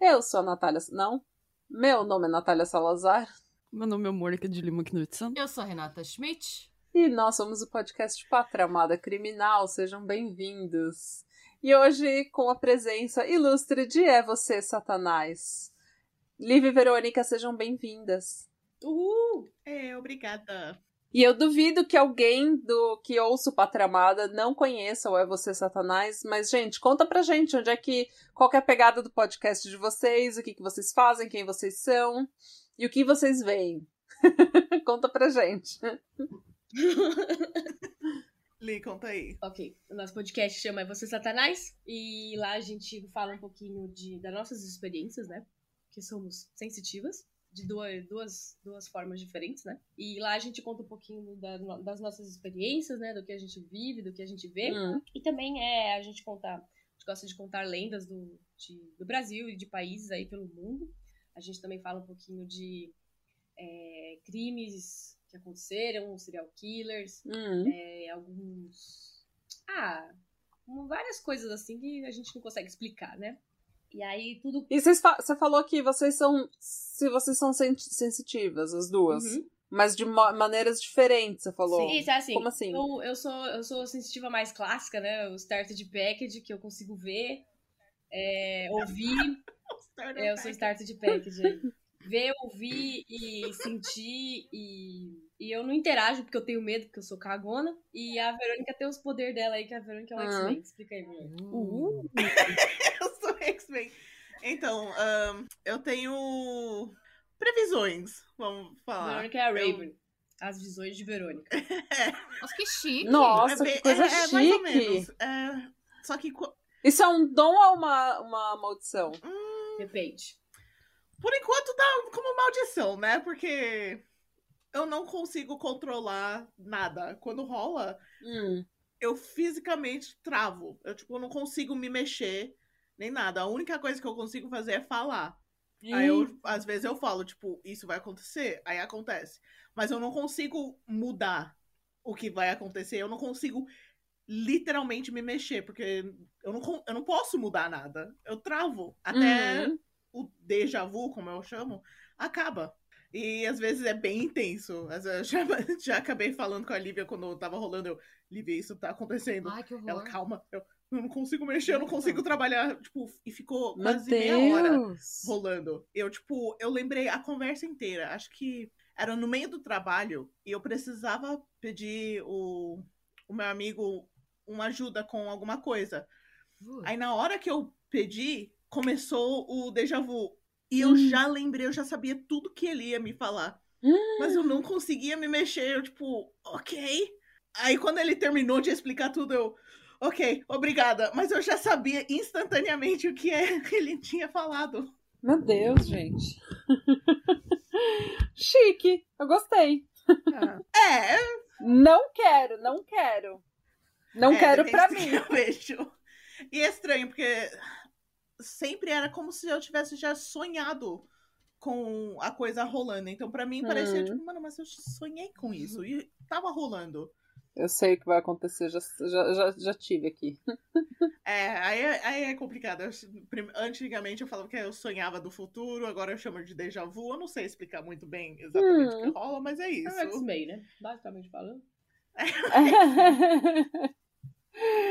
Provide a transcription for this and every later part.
Eu sou a Natália. Não? Meu nome é Natália Salazar. Meu nome é Mônica de Lima Knudsen. Eu sou a Renata Schmidt. E nós somos o podcast Pátria Amada Criminal. Sejam bem-vindos. E hoje com a presença ilustre de É Você, Satanás. Liv e Verônica, sejam bem-vindas. Uhul! É, obrigada. E eu duvido que alguém do que ouça o Pátria Amada não conheça o É Você Satanás, mas, gente, conta pra gente onde é que. Qual que é a pegada do podcast de vocês, o que, que vocês fazem, quem vocês são e o que vocês veem. conta pra gente. Li, conta aí. Ok, o nosso podcast chama É Você Satanás e lá a gente fala um pouquinho de, das nossas experiências, né? Que somos sensitivas, de duas, duas, duas formas diferentes, né? E lá a gente conta um pouquinho da, das nossas experiências, né? Do que a gente vive, do que a gente vê. Hum. E também é a gente conta, a gente gosta de contar lendas do, de- do Brasil e de países aí pelo mundo. A gente também fala um pouquinho de é, crimes que aconteceram, serial killers, Hum. é, alguns. Ah, várias coisas assim que a gente não consegue explicar, né? E aí tudo. E vocês fa- você falou que vocês são. Se vocês são sen- sensitivas, as duas. Uhum. Mas de ma- maneiras diferentes, você falou. Sim, isso é assim. Como assim? Eu, eu, sou, eu sou sensitiva mais clássica, né? O starter de package, que eu consigo ver, é, ouvir. É, eu sou starter de package. Ver, ouvir e sentir e. E eu não interajo porque eu tenho medo, porque eu sou cagona. E a Verônica tem os poderes dela aí, que a Verônica é um Ah. X-Men. Explica aí, Verônica. Uh, Eu sou X-Men. Então, ahn, eu tenho previsões, vamos falar. Verônica é a Eu- Raven. As visões de Verônica. Nossa, que chique. Nossa, bem- que coisa é, é mais ou chique. menos. É, só que, Isso é um dom ou uma, uma maldição? Depende. por enquanto, dá como maldição, né? Porque eu não consigo controlar nada. Quando rola, Hum. eu fisicamente travo. Eu, tipo, não consigo me mexer, nem nada. A única coisa que eu consigo fazer é falar. Aí eu, às vezes eu falo, tipo, isso vai acontecer, aí acontece. Mas eu não consigo mudar o que vai acontecer, eu não consigo literalmente me mexer, porque eu não, eu não posso mudar nada. Eu travo. Até Uhum. o déjà vu, como eu chamo, acaba. E às vezes é bem intenso. Eu já, já acabei falando com a Lívia quando tava rolando. Eu, Lívia, isso tá acontecendo. Ai, que horror. Ela, calma, eu, eu não consigo mexer, eu não consigo trabalhar. Tipo, e ficou Meu quase meia hora rolando. Eu, tipo, eu lembrei a conversa inteira. Acho que era no meio do trabalho e eu precisava pedir o, o meu amigo uma ajuda com alguma coisa. Uh, Aí na hora que eu pedi, começou o déjà vu. E eu Hum. já lembrei, eu já sabia tudo que ele ia me falar. Hum. Mas eu não conseguia me mexer. Eu, tipo, ok. Aí quando ele terminou de explicar tudo, eu. Ok, obrigada. Mas eu já sabia instantaneamente o que é que ele tinha falado. Meu Deus, gente. Chique. Eu gostei. É, Não quero, não quero. Não É, quero pra mim. que eu vejo. E é estranho, porque sempre era como se eu tivesse já sonhado com a coisa rolando. Então, pra mim, parecia Hum. tipo, mano, mas eu sonhei com isso. E tava rolando. Eu sei o que vai acontecer, já, já, já, já tive aqui. É, aí, é- aí é complicado. Eu- antigamente eu falava que eu sonhava do futuro, agora eu chamo de déjà vu. Eu não sei explicar muito bem exatamente o que Hum. rola, mas é É o isso. X-Men, né? Basicamente falando.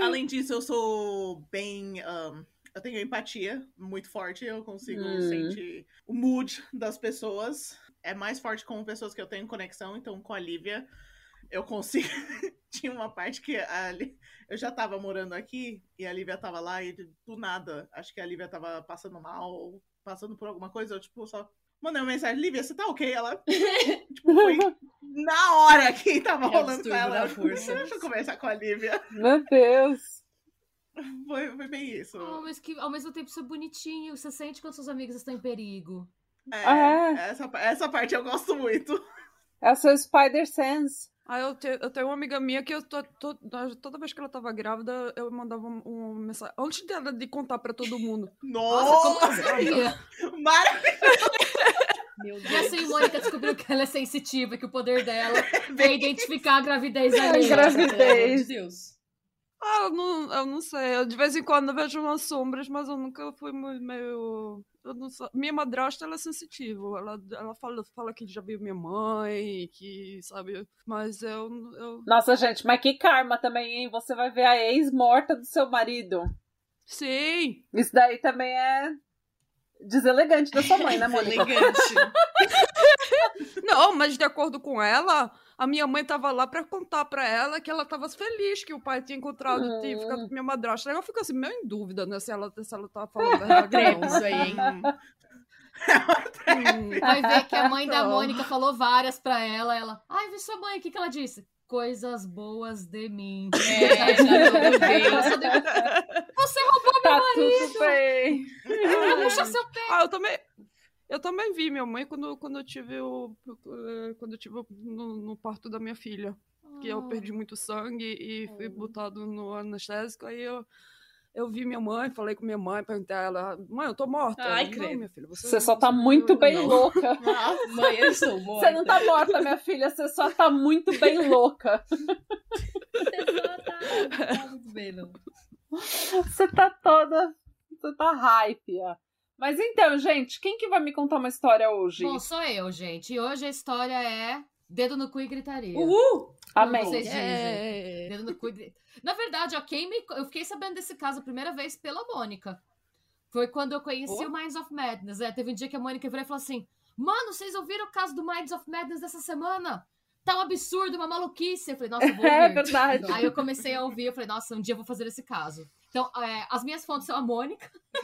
Além disso, eu sou bem. ahn, eu tenho empatia muito forte, eu consigo Hum. sentir o mood das pessoas. É mais forte com pessoas que eu tenho conexão, então com a Lívia eu consigo. Tinha uma parte que a eu já tava morando aqui e a Lívia tava lá e do nada, acho que a Lívia tava passando mal, ou passando por alguma coisa, eu tipo só mandei uma mensagem, Lívia, você tá ok? Ela, tipo, foi na hora que tava É rolando com ela. força. Deixa eu conversar com a Lívia. Meu Deus. Foi, foi bem isso. Oh, mas que ao mesmo tempo isso é bonitinho. Você sente quando seus amigos estão em perigo. É, Ah, Essa, essa parte eu gosto muito. É o seu Spider Sense. Ah, eu, te, eu tenho uma amiga minha que eu tô, tô- toda vez que ela tava grávida, eu mandava um, um mensagem. Antes dela de contar pra todo mundo. Nossa, como Nossa! assim? Maravilhoso! Meu E Deus. assim, Mônica descobriu que ela é sensitiva, que o poder dela é identificar a gravidez alheia. gravidez. Pelo amor de Deus. Ah, eu não, eu não sei. Eu, de vez em quando eu vejo umas sombras, mas eu nunca fui meio. Eu não sou- Minha madrasta ela é sensitiva. Ela, ela fala, fala que já viu minha mãe, que sabe. Mas eu. eu... Nossa, gente, mas que karma também, hein? Você vai ver a ex morta do seu marido. Sim! Isso daí também é deselegante da sua mãe, né, Mônica? Elegante. Não, mas de acordo com ela, a minha mãe tava lá pra contar pra ela que ela tava feliz que o pai tinha encontrado, Hum. tinha ficado com minha madrasta. Aí eu fico assim, meio em dúvida, né? Se ela, se ela tá falando a verdade isso aí, hein? Hum. Vai ver que a mãe da. Mônica falou várias pra ela. Ela, ai, vi sua mãe, o que, que ela disse? Coisas boas de mim. É, já vendo. Você roubou Tá tudo bem. meu puxa seu pé. Ah, eu também. Eu também vi minha mãe quando, quando eu tive o. eh, Quando eu tive no, no parto da minha filha. Que Ah. eu perdi muito sangue e fui Oh. botado no anestésico. Aí eu, eu vi minha mãe, falei com minha mãe, perguntei a ela, mãe, eu tô morta. Ai, Ela, credo. não, minha filha, você, Você só tá muito bem não." louca. Mãe, eu estou morta. Você não tá morta, minha filha. Você só tá muito bem louca. Você só tá, tá muito bem, não. Você tá toda. Você tá hype. ó. Mas então, gente, quem que vai me contar uma história hoje? Bom, sou eu, gente. E hoje a história é dedo no cu e gritaria. Uhul! Amém. vocês dizem. É. Cu e gri- Na verdade, ó, quem me... eu fiquei sabendo desse caso a primeira vez pela Mônica. Foi quando eu conheci Oh. o Minds of Madness. É, teve um dia que a Mônica virou e falou assim: Mano, vocês ouviram o caso do Minds of Madness dessa semana? Tá um absurdo, uma maluquice. Eu falei, nossa, eu vou É ouvir. verdade. Aí eu comecei a ouvir, eu falei, nossa, um dia eu vou fazer esse caso. Então, é, as minhas fontes são a Mônica.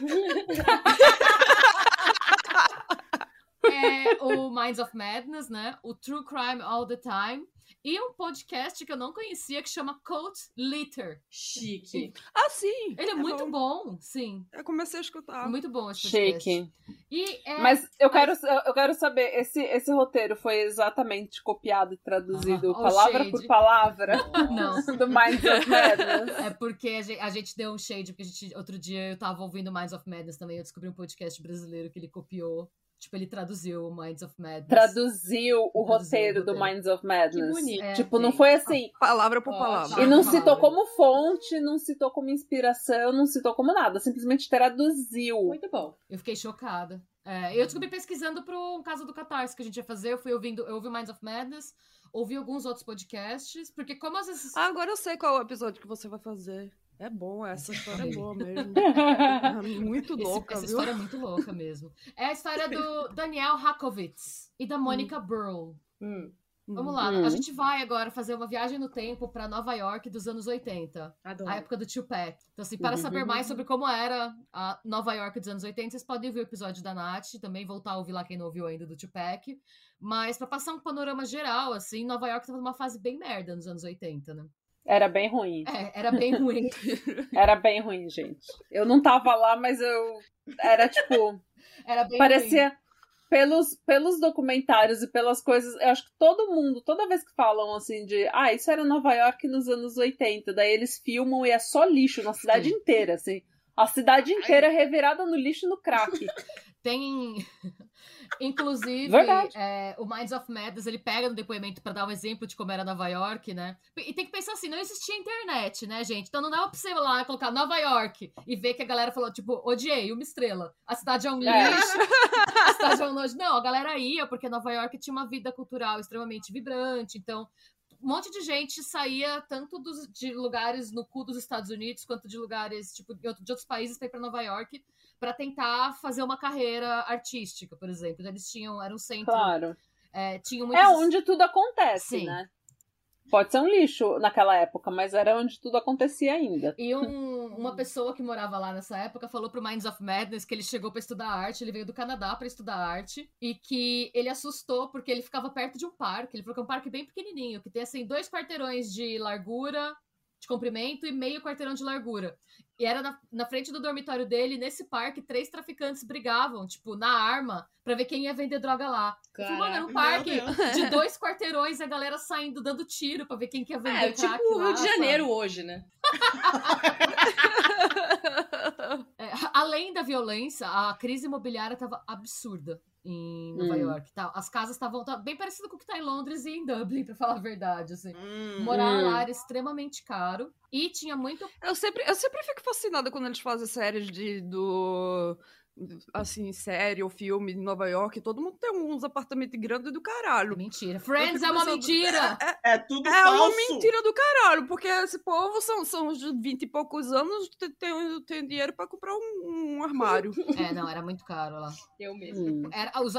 é, o Minds of Madness, né? O True Crime All the Time. E um podcast que eu não conhecia que chama Cult Litter. Chique. Ah, sim! Ele é muito bom, sim. Eu comecei a escutar. Muito bom esse podcast. Chique. E é, Mas eu quero, eu quero saber, esse, esse roteiro foi exatamente copiado e traduzido Ah, palavra shade. por palavra Não. do Minds of Madness? É porque a gente, a gente deu um shade, porque a gente, outro dia eu tava ouvindo Minds of Madness também, eu descobri um podcast brasileiro que ele copiou. Tipo, ele traduziu o Minds of Madness. Traduziu o Traduziu o roteiro do roteiro. Minds of Madness. Que bonito. É, Tipo, não foi assim. Palavra por palavra. E não Ah, citou como fonte, não citou como inspiração, não citou como nada. Simplesmente traduziu. Muito bom. Eu fiquei chocada. É, eu descobri pesquisando pro um caso do Catarse que a gente ia fazer. Eu fui ouvindo, eu ouvi o Minds of Madness, ouvi alguns outros podcasts, porque como às vezes. Ah, agora eu sei qual é o episódio que você vai fazer. É bom, essa história é boa mesmo. É muito Esse- louca, essa viu? história é muito louca mesmo. É a história do Daniel Hakovitz e da Monica Burl. Hum, Vamos lá, Hum. a gente vai agora fazer uma viagem no tempo pra Nova York dos anos 80. adoro. A época do Tupac. Então, assim, para Uhum. saber mais sobre como era a Nova York dos anos 80, vocês podem ouvir o episódio da Nath, também voltar a ouvir lá quem não ouviu ainda do Tupac. Mas pra passar um panorama geral, assim, Nova York tava numa fase bem merda nos anos 80, né? Era bem ruim. É, era bem ruim. Era bem ruim, gente. Eu não tava lá, mas eu. Era tipo. Era bem ruim. parecia. Pelos, pelos documentários e pelas coisas, eu acho que todo mundo, toda vez que falam assim de ah, isso era Nova York nos anos 80, daí eles filmam e é só lixo na cidade Sim. inteira, assim. A cidade inteira revirada no lixo e no crack. Tem. Inclusive, é, o Minds of Madness ele pega no depoimento pra dar um exemplo de como era Nova York, né? E tem que pensar assim: não existia internet, né, gente? Então não dava pra você ir lá colocar Nova York e ver que a galera falou, tipo, odiei, uma estrela. A cidade é um É. lixo, a cidade é um nojo. Não, a galera ia, porque Nova York tinha uma vida cultural extremamente vibrante, então. Um monte de gente saía tanto dos, de lugares no cu dos Estados Unidos quanto de lugares tipo de outros países para ir para Nova York para tentar fazer uma carreira artística, por exemplo. Eles tinham, era um centro, Claro. é, tinham É muitos... onde tudo acontece, Sim. né? Pode ser um lixo naquela época, mas era onde tudo acontecia ainda. E um- uma pessoa que morava lá nessa época falou pro Minds of Madness que ele chegou para estudar arte, ele veio do Canadá para estudar arte, e que ele assustou porque ele ficava perto de um parque. Ele falou que é um parque bem pequenininho, que tem assim dois quarteirões de largura, de comprimento e meio quarteirão de largura. E era na, na frente do dormitório dele, nesse parque, três traficantes brigavam, tipo, na arma, pra ver quem ia vender droga lá. Falei, mano, era um parque de dois quarteirões e a galera saindo, dando tiro pra ver quem quer vender É, tipo o Rio de Janeiro hoje, né? É, além da violência, a crise imobiliária tava absurda em Nova Hum. York. Tá? As casas estavam bem parecido com o que tá em Londres e em Dublin, pra falar a verdade. Assim. Hum, Morar Hum. lá era extremamente caro. E tinha muito. Eu sempre, eu sempre fico fascinada quando eles fazem séries de, do. Assim, série ou filme em Nova York. Todo mundo tem uns apartamentos grandes do caralho. Mentira. Friends é uma pensando- mentira! É tudo É falso. uma mentira do caralho, porque esse povo são, são de 20 e poucos anos, tem, tem, dinheiro pra comprar um, um armário. É, não, era muito caro lá. Eu mesmo. Hum. Era, os,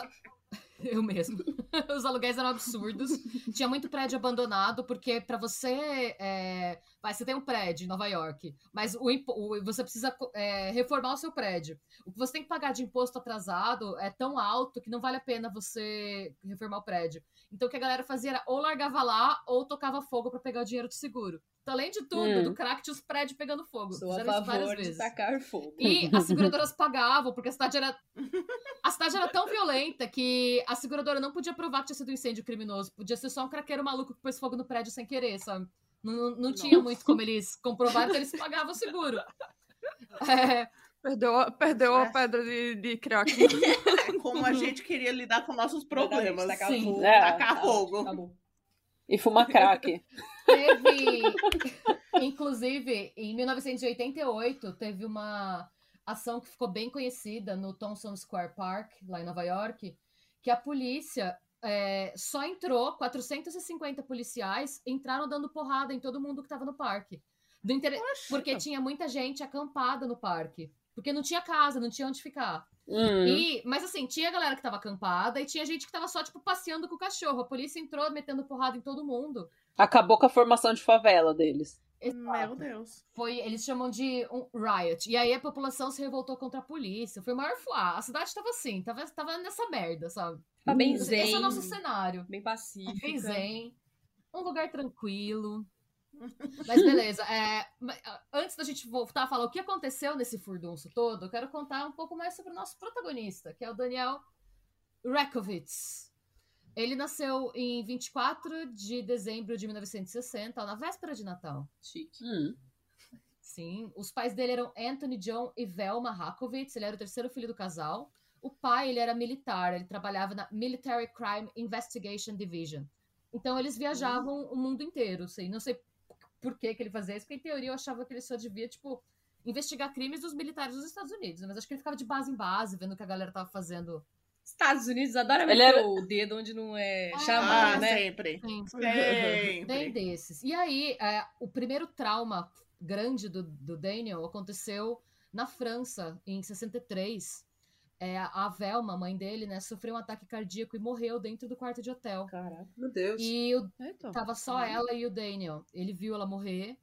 eu mesmo. Os aluguéis eram absurdos. Tinha muito prédio abandonado, porque pra você. é, vai, você tem um prédio em Nova York, mas o, impo- o- você precisa é, reformar o seu prédio. O que você tem que pagar de imposto atrasado é tão alto que não vale a pena você reformar o prédio. Então o que a galera fazia era ou largava lá ou tocava fogo pra pegar o dinheiro do seguro. Então, além de tudo, Hum. do crack tinha os prédios pegando fogo. Sou a Fizeram isso várias favor de tacar fogo. E as seguradoras pagavam, porque a cidade era. A cidade era tão violenta que a seguradora não podia provar que tinha sido um incêndio criminoso. Podia ser só um craqueiro maluco que pôs fogo no prédio sem querer, sabe? Não, não, não tinha muito como eles comprovarem que eles pagavam o seguro. É, Perdeu, a- perdeu a É. pedra de, de crack. É como a gente queria lidar com nossos problemas. Tacar Sim. fogo. É. Tacar fogo. Acabou. E fumar crack. Teve. Inclusive, em 1988, teve uma ação que ficou bem conhecida no Thompson Square Park, lá em Nova York, que a polícia é, só entrou, 450 policiais entraram dando porrada em todo mundo que estava no parque. Do inter- Porque tinha muita gente acampada no parque. Porque não tinha casa, não tinha onde ficar. Hum. E, mas assim, tinha galera que tava acampada e tinha gente que tava só, tipo, passeando com o cachorro. A polícia entrou metendo porrada em todo mundo. Acabou com a formação de favela deles. Meu Deus. Foi, eles chamam de um riot. E aí a população se revoltou contra a polícia. Foi o maior fuá. A cidade tava assim, tava, tava nessa merda, sabe? Tá bem Esse, zen. esse é o nosso cenário. Bem pacífico. Bem zen. Um lugar tranquilo. Mas beleza. é, antes da gente voltar a falar o que aconteceu nesse furdunço todo, eu quero contar um pouco mais sobre o nosso protagonista, que é o Daniel Rakovitz. Ele nasceu em 24 de dezembro de 1960, na véspera de Natal. Chique. Hum. Sim, os pais dele eram Anthony John e Velma Rakovitz, ele era o terceiro filho do casal. O pai, ele era militar, ele trabalhava na Military Crime Investigation Division. Então eles viajavam o mundo inteiro, assim, não sei por que que ele fazia isso, porque em teoria eu achava que ele só devia, tipo, investigar crimes dos militares dos Estados Unidos, mas acho que ele ficava de base em base, vendo o que a galera tava fazendo. Estados Unidos adora meter era- o dedo onde não é Ah, chamado, Ah, né? sempre. Sim. Sempre. Bem desses. E aí, é, o primeiro trauma grande do, do Daniel aconteceu na França, em 63. É, a Velma, a mãe dele, né, sofreu um ataque cardíaco e morreu dentro do quarto de hotel. Caraca. Meu Deus. E o- Eita. tava só ela e o Daniel. Ele viu ela morrer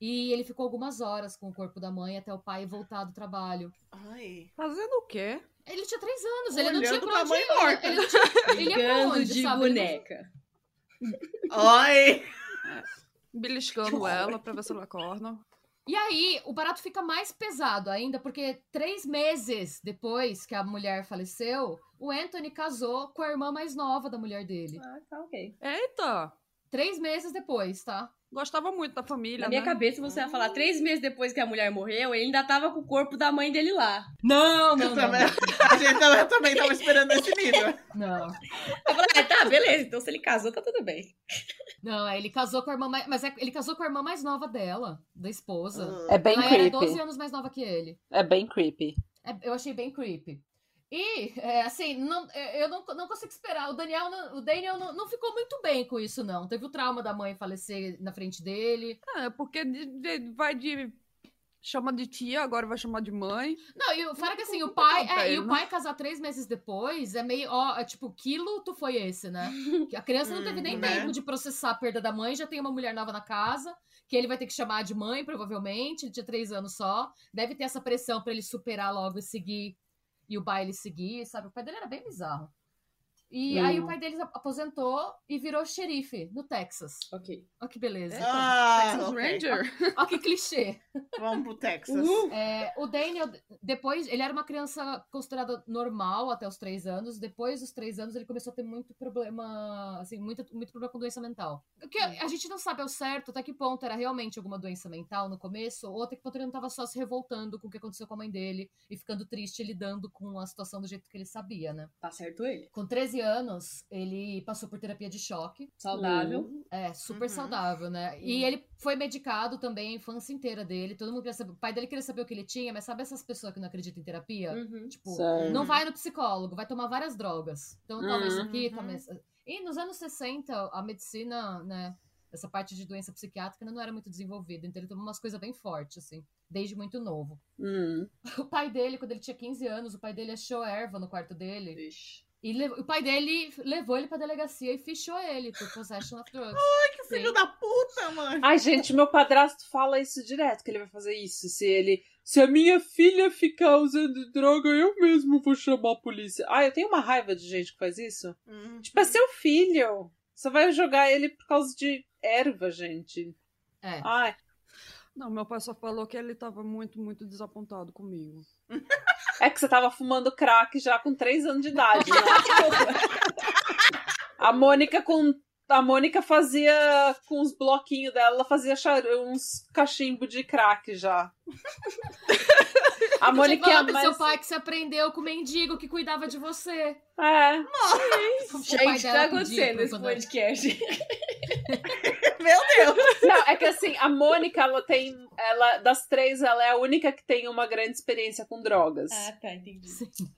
e ele ficou algumas horas com o corpo da mãe até o pai voltar do trabalho. Ai. Fazendo o quê? Ele tinha três anos, ele não Olhando tinha pra onde mãe ir. morta. Ele tinha, ele ia pra Brigando onde, de sabe? Boneca. Ai. Beliscando ela pra ver se ela acorda. E aí, o barato fica mais pesado ainda, porque três meses depois que a mulher faleceu, o Anthony casou com a irmã mais nova da mulher dele. Ah, tá ok. Eita! Três meses depois, tá? Gostava muito da família, Na minha né? cabeça, você ia falar três meses depois que a mulher morreu, ele ainda tava com o corpo da mãe dele lá. Não, Eu também, a gente também, eu também tava esperando esse nível. Não. Eu falei, ah, tá, beleza. Então se ele casou, tá tudo bem. Não, é, ele casou com a irmã mais. Mas é- ele casou com a irmã mais nova dela, da esposa. É bem Ela era 12 creepy. anos mais nova que ele. É bem creepy. É, eu achei bem creepy. E, é, assim, não, é, eu não, não consigo esperar. O Daniel, não- o Daniel não, não ficou muito bem com isso, não. Teve o trauma da mãe falecer na frente dele. É, porque de- de- vai de. Chama de tia, agora vai chamar de mãe. Não, e fora que assim, o pai. É, e o né? pai casar três meses depois é meio. Ó, é tipo, que luto foi esse, né? Que a criança não teve nem Hum, né? tempo de processar a perda da mãe, já tem uma mulher nova na casa, que ele vai ter que chamar de mãe, provavelmente. Ele tinha três anos só. Deve ter essa pressão pra ele superar logo e seguir. E o baile seguir, sabe? O pai dele era bem bizarro. E aí o pai deles aposentou e virou xerife no Texas. Ok. Olha que beleza. Ah, Texas ok. Ranger. Olha que clichê. Vamos pro Texas. É, o Daniel, depois, ele era uma criança considerada normal até os três anos. Depois dos três anos, ele começou a ter muito problema, assim, muito, muito problema com doença mental. O que a gente não sabe ao certo até que ponto era realmente alguma doença mental no começo, ou até que ponto ele não estava só se revoltando com o que aconteceu com a mãe dele e ficando triste lidando com a situação do jeito que ele sabia, né? Tá certo ele. Com 13 anos, ele passou por terapia de choque. Saudável. É, super Uhum. saudável, né? E ele foi medicado também a infância inteira dele. Todo mundo queria saber. O pai dele queria saber o que ele tinha, mas sabe essas pessoas que não acreditam em terapia? Uhum. Tipo, não vai no psicólogo, vai tomar várias drogas. Então toma isso aqui, Uhum. toma isso. E nos anos 60, a medicina, né? Essa parte de doença psiquiátrica não era muito desenvolvida. Então ele tomou umas coisas bem fortes, assim, desde muito novo. Hum. O pai dele, quando ele tinha 15 anos, o pai dele achou erva no quarto dele. Vixe. E o pai dele levou ele pra delegacia e fichou ele por possession of drugs. Que filho da puta, mano. Ai, gente, meu padrasto fala isso direto, que ele vai fazer isso. Se ele. Se a minha filha ficar usando droga, eu mesmo vou chamar a polícia. Ai, eu tenho uma raiva de gente que faz isso. Uhum. Tipo, é seu filho. Você vai jogar ele por causa de erva, gente. É. Ai. Não, meu pai só falou que ele tava muito, muito desapontado comigo. É que você tava fumando crack já com 3 anos de idade, né? A Mônica com. A Mônica fazia com os bloquinhos dela, ela fazia char- uns cachimbo de crack já. A Mônica é a mais. seu pai que você aprendeu com o mendigo que cuidava de você. É. Pai Gente, tá acontecendo quando- podcast? Meu Deus. Não, é que assim, a Mônica, ela tem. Ela, das três, ela é a única que tem uma grande experiência com drogas. Ah, tá, entendi.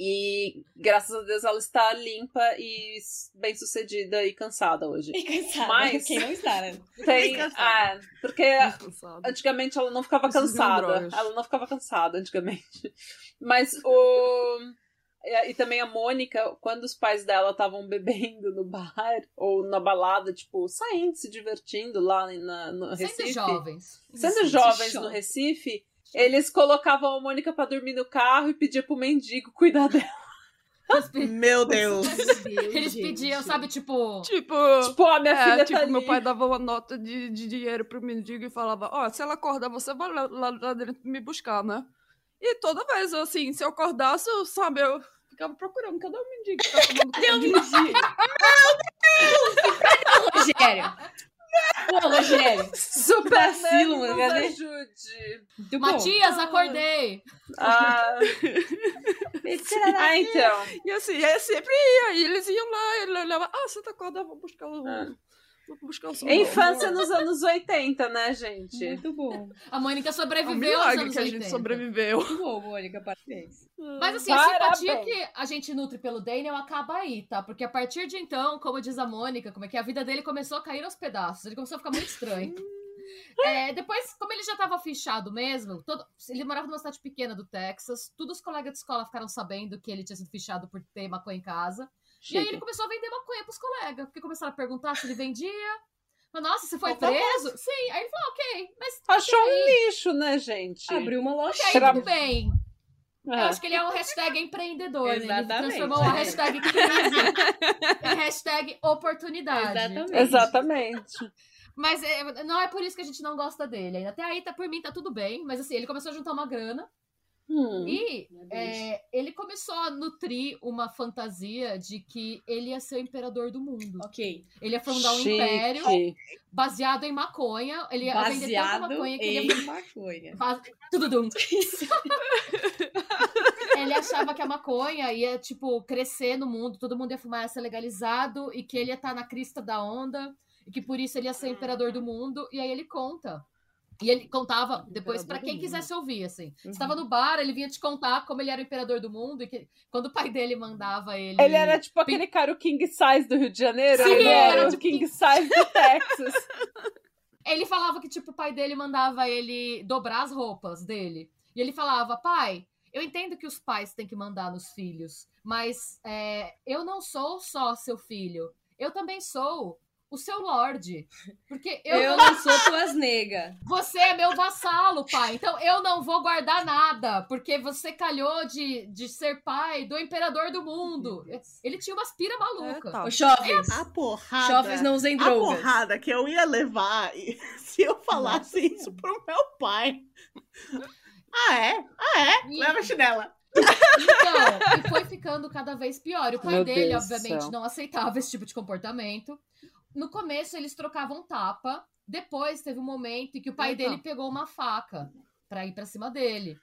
E graças a Deus ela está limpa e bem sucedida e cansada hoje. E cansada. Mas- Quem não está, né? Tem. cansada. Ah, porque antigamente ela não ficava cansada. Ela não ficava cansada antigamente. Mas o. E, e também a Mônica, quando os pais dela estavam bebendo no bar ou na balada, tipo, saindo, se divertindo lá na, no Sendo Recife. jovens. Sendo Isso, jovens no Recife, eles colocavam a Mônica pra dormir no carro e pedia pro mendigo cuidar dela. Meu Deus. Eles pediam, sabe, tipo. Tipo, Tipo, ó, minha é, filha tipo, tá ali. meu pai dava uma nota de, de dinheiro pro mendigo e falava, ó, se ela acordar, você vai lá, lá, lá dentro me buscar, né? E toda vez, assim, se eu acordasse, eu, sabe, eu ficava procurando, cadê o mendigo que tá tomando conta de mim? Rogério. Pô, Rogério. Super Vacilo, mano, cadê? ajude. Muito bom. Matias, acordei! Ah, ah, então. E assim, é sempre ia, e eles iam lá, ele olhava, ah, você tá acordado, vou buscar o... Ah. Buscar o É infância nos anos 80, né, gente? Muito bom. A Mônica É um sobreviveu aos milagre anos que a 80. gente sobreviveu. Muito bom, Mônica, parabéns. Mas assim, a Parabéns. simpatia que a gente nutre pelo Daniel acaba aí, tá? Porque a partir de então, como diz a Mônica, como é que a vida dele começou a cair aos pedaços. Ele começou a ficar muito estranho. É, depois, como ele já tava fichado mesmo, todo- ele morava numa cidade pequena do Texas, todos os colegas de escola ficaram sabendo que ele tinha sido fichado por ter maconha em casa. E aí ele começou a vender maconha pros colegas, porque começaram a perguntar se ele vendia. Falou, Nossa, você foi tá preso? Sim. Aí ele falou, ok, mas Achou um lixo, né, gente? Abriu uma loja. Tra- tudo bem. Eu É. acho que ele é um hashtag empreendedor, né? Ele Exatamente, transformou a hashtag crise em hashtag oportunidade. Exatamente. Exatamente. Mas é, não é por isso que a gente não gosta dele. Até aí, tá, por mim, tá tudo bem. Mas assim, ele começou a juntar uma grana. Hum. E é, ele começou a nutrir uma fantasia de que ele ia ser o imperador do mundo. Ok. Ele ia fundar um Chique. império baseado em maconha. Ele ia vender tanta Baseado maconha que ele ia em maconha. Base- Tududum. ele achava que a maconha ia, tipo, crescer no mundo, todo mundo ia fumar, ia ser legalizado, e que ele ia estar na crista da onda, e que por isso ele ia ser imperador do mundo, e aí ele conta. E ele contava depois do quem quisesse ouvir, assim. Uhum. Estava no bar, ele vinha te contar como ele era o imperador do mundo, e que quando o pai dele mandava ele. Ele era tipo aquele cara, o King Size do Rio de Janeiro. Sim, ele era era o tipo King Size do Texas. Ele falava que, tipo, o pai dele mandava ele dobrar as roupas dele. E ele falava, pai, eu entendo que os pais têm que mandar nos filhos, mas é, eu não sou só seu filho. Eu também sou o seu Lorde. Porque eu, Eu não- sou tuas nega. Você é meu vassalo, pai. Então eu não vou guardar nada. Porque você calhou de, de ser pai do imperador do mundo. Ele tinha umas pira maluca. É, tá. Jovens. A porrada. Jovens não usem a drogas. porrada que eu ia levar se eu falasse isso pro meu pai. Ah, é? Ah, é? E- Leva a chinela. Então, e foi ficando cada vez pior. O pai Meu dele, Deus obviamente, céu. não aceitava esse tipo de comportamento. No começo, eles trocavam tapa. Depois, teve um momento em que o pai Eita. dele pegou uma faca pra ir pra cima dele.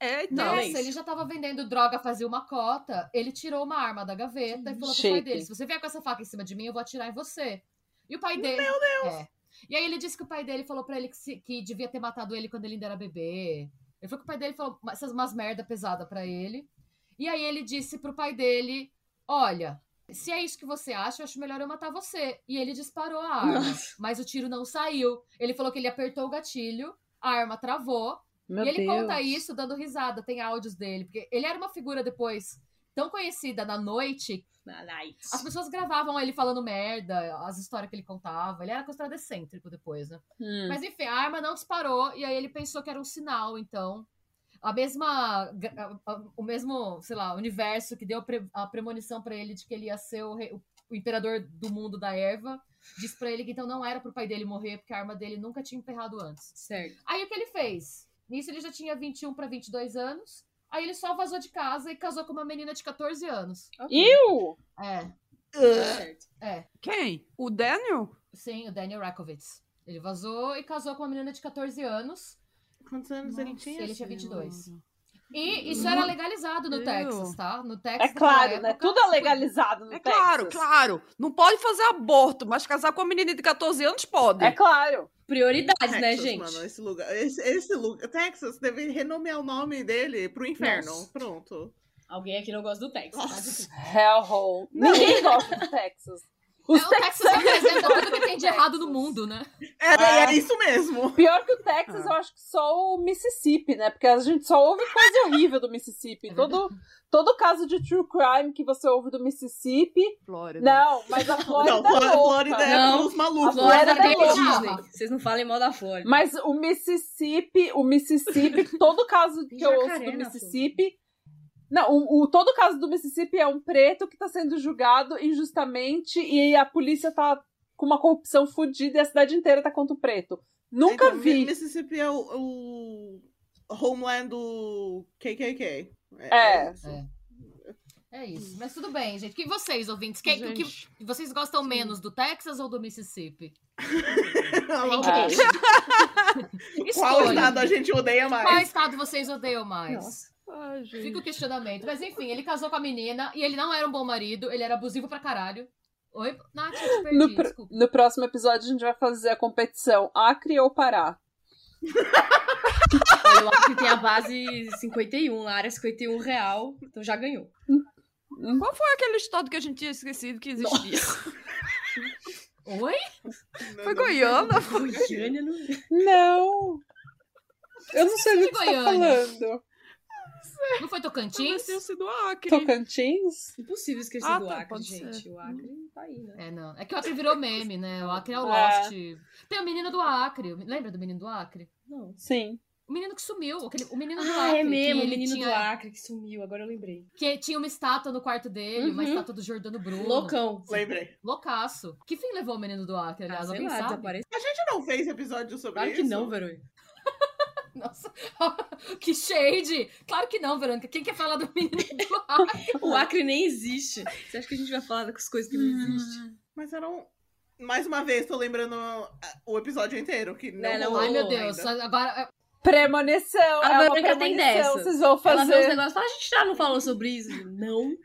É Nessa, isso. ele já tava vendendo droga, fazia uma cota. Ele tirou uma arma da gaveta e falou pro pai Chique. dele: se você vier com essa faca em cima de mim, eu vou atirar em você. E o pai dele. Meu Deus! É. E aí ele disse que o pai dele falou pra ele que, se- que devia ter matado ele quando ele ainda era bebê. Ele falou que o pai dele falou essas umas merda pesada pra ele. E aí ele disse pro pai dele: Olha, se é isso que você acha, eu acho melhor eu matar você. E ele disparou a arma. Nossa. Mas o tiro não saiu. Ele falou que ele apertou o gatilho, a arma travou. Meu e ele Deus. conta isso dando risada, tem áudios dele. Porque ele era uma figura depois tão conhecida na noite. Na night. As pessoas gravavam ele falando merda, as histórias que ele contava. Ele era considerado excêntrico depois, né? Hum. Mas enfim, a arma não disparou e aí ele pensou que era um sinal, então. A mesma. O mesmo, sei lá, universo que deu a pre- a premonição pra ele de que ele ia ser o, rei- o imperador do mundo da erva, disse pra ele que então não era pro pai dele morrer, porque a arma dele nunca tinha emperrado antes. Certo. Aí o que ele fez? Nisso ele já tinha 21 pra 22 anos. Aí ele só vazou de casa e casou com uma menina de 14 anos. Ok. Iu! É, Certo. é. Quem? O Daniel? Sim, o Daniel Rakovitz. Ele vazou e casou com uma menina de 14 anos. Quantos anos ele tinha? Ele tinha 22. E isso era legalizado no. Texas, tá? No É Texas. claro, naquela né? época, Tudo é legalizado no É Texas. claro, claro. Não pode fazer aborto, mas casar com uma menina de 14 anos pode. É claro. Prioridades, né, Texas, gente? mano, esse lugar. Esse, esse lugar. Texas deve renomear o nome dele pro inferno. Nossa. Pronto. Alguém aqui não gosta do Texas. Nossa. Hellhole. Ninguém gosta do Texas. Os É, o Texas representa tudo que tem de errado no mundo, né? É, É. é isso mesmo. Pior que o Texas, eu acho que só o Mississippi, né? Porque a gente só ouve coisa horrível do Mississippi. É todo, todo caso de true crime que você ouve do Mississippi. Flórida. Não, mas a Flórida Não, Flórida, é louca. Flórida é Não. malucos. Flórida Flórida é tem louca. Disney. Vocês não falem mal da Flórida. Mas o Mississippi, o Mississippi, todo caso que eu ouço do Mississippi. Não, o, o- todo caso do Mississippi é um preto que tá sendo julgado injustamente e a polícia tá com uma corrupção fodida e a cidade inteira tá contra o preto. Nunca Então, vi. Mississippi é o, o homeland do KKK. É. isso. É. É isso. Mas tudo bem, gente. Que vocês, ouvintes? Que, o que, Gente, vocês gostam menos do Texas ou do Mississippi? Qual estado a gente odeia mais? Qual estado vocês odeiam mais? Nossa. Ai, gente. Fica o questionamento. Mas enfim, ele casou com a menina e ele não era um bom marido, ele era abusivo pra caralho. Oi? Nath, eu te perdi, No, pr- desculpa. no próximo episódio a gente vai fazer a competição Acre ou Pará. Olha, o Acre tem a base 51, a área 51 real, então já ganhou. Qual foi aquele estado que a gente tinha esquecido que existia? Oi? Foi Goiânia? Goiânia não... Não! Eu não sei do que você tá Goiânia. Não foi Talvez Tocantins? tenha sido Acre. Tocantins? Impossível esquecer Ah, do tá, Acre, gente. ser. O Acre tá aí, né? É, não. É que o Acre virou meme, né? O Acre é o É. Lost. Tem o menino do Acre. Lembra do menino do Acre? Não. Sim. O menino que sumiu. Aquele, o menino do Ah, Acre. é mesmo, que o menino tinha, do Acre que sumiu, agora eu lembrei. Que tinha uma estátua no quarto dele, uma Uhum. estátua do Jordano Bruno. Loucão. Lembrei. Loucaço. Que fim levou o menino do Acre, Ah, aliás? sei Alguém lá. A gente não fez episódio sobre Claro que isso? não, Verônica. Nossa, que shade! Claro que não, Verônica. Quem quer falar do menino do Acre? O Acre nem existe. Você acha que a gente vai falar das coisas que não existem? Mas eram... Mais uma vez, tô lembrando ah, o episódio inteiro, que não, Não, não, rolou Ai, meu ainda. Deus. Agora, Premonição. A é Verônica tem dessa. Vocês vão Ela vê os fazer. negócios fala, a gente já não falou sobre isso. Não.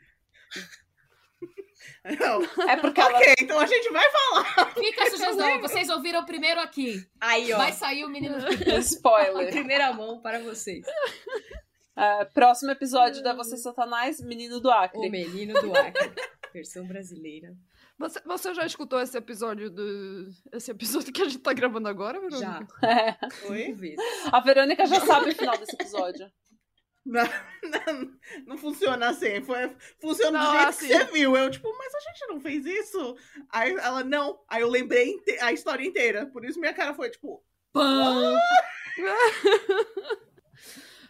Não. É porque ela. Ok, então a gente vai falar. fica a sugestão. Vocês ouviram primeiro aqui. Aí, ó. Vai sair o menino Spoiler. primeira mão para vocês. Ah, próximo episódio da Você Satanás, Menino do O Acre. menino do Acre. Versão brasileira. Você, você já escutou esse episódio do. Esse episódio que a gente tá gravando agora, Já. Verônica? É. Cinco Oi? A Verônica já sabe o final desse episódio. Não, não, não funciona assim. Foi, funciona Não, do jeito assim. que você viu. Eu, tipo, mas a gente não fez isso? Aí ela, não. Aí eu lembrei a história inteira. Por isso minha cara foi, tipo, Pã!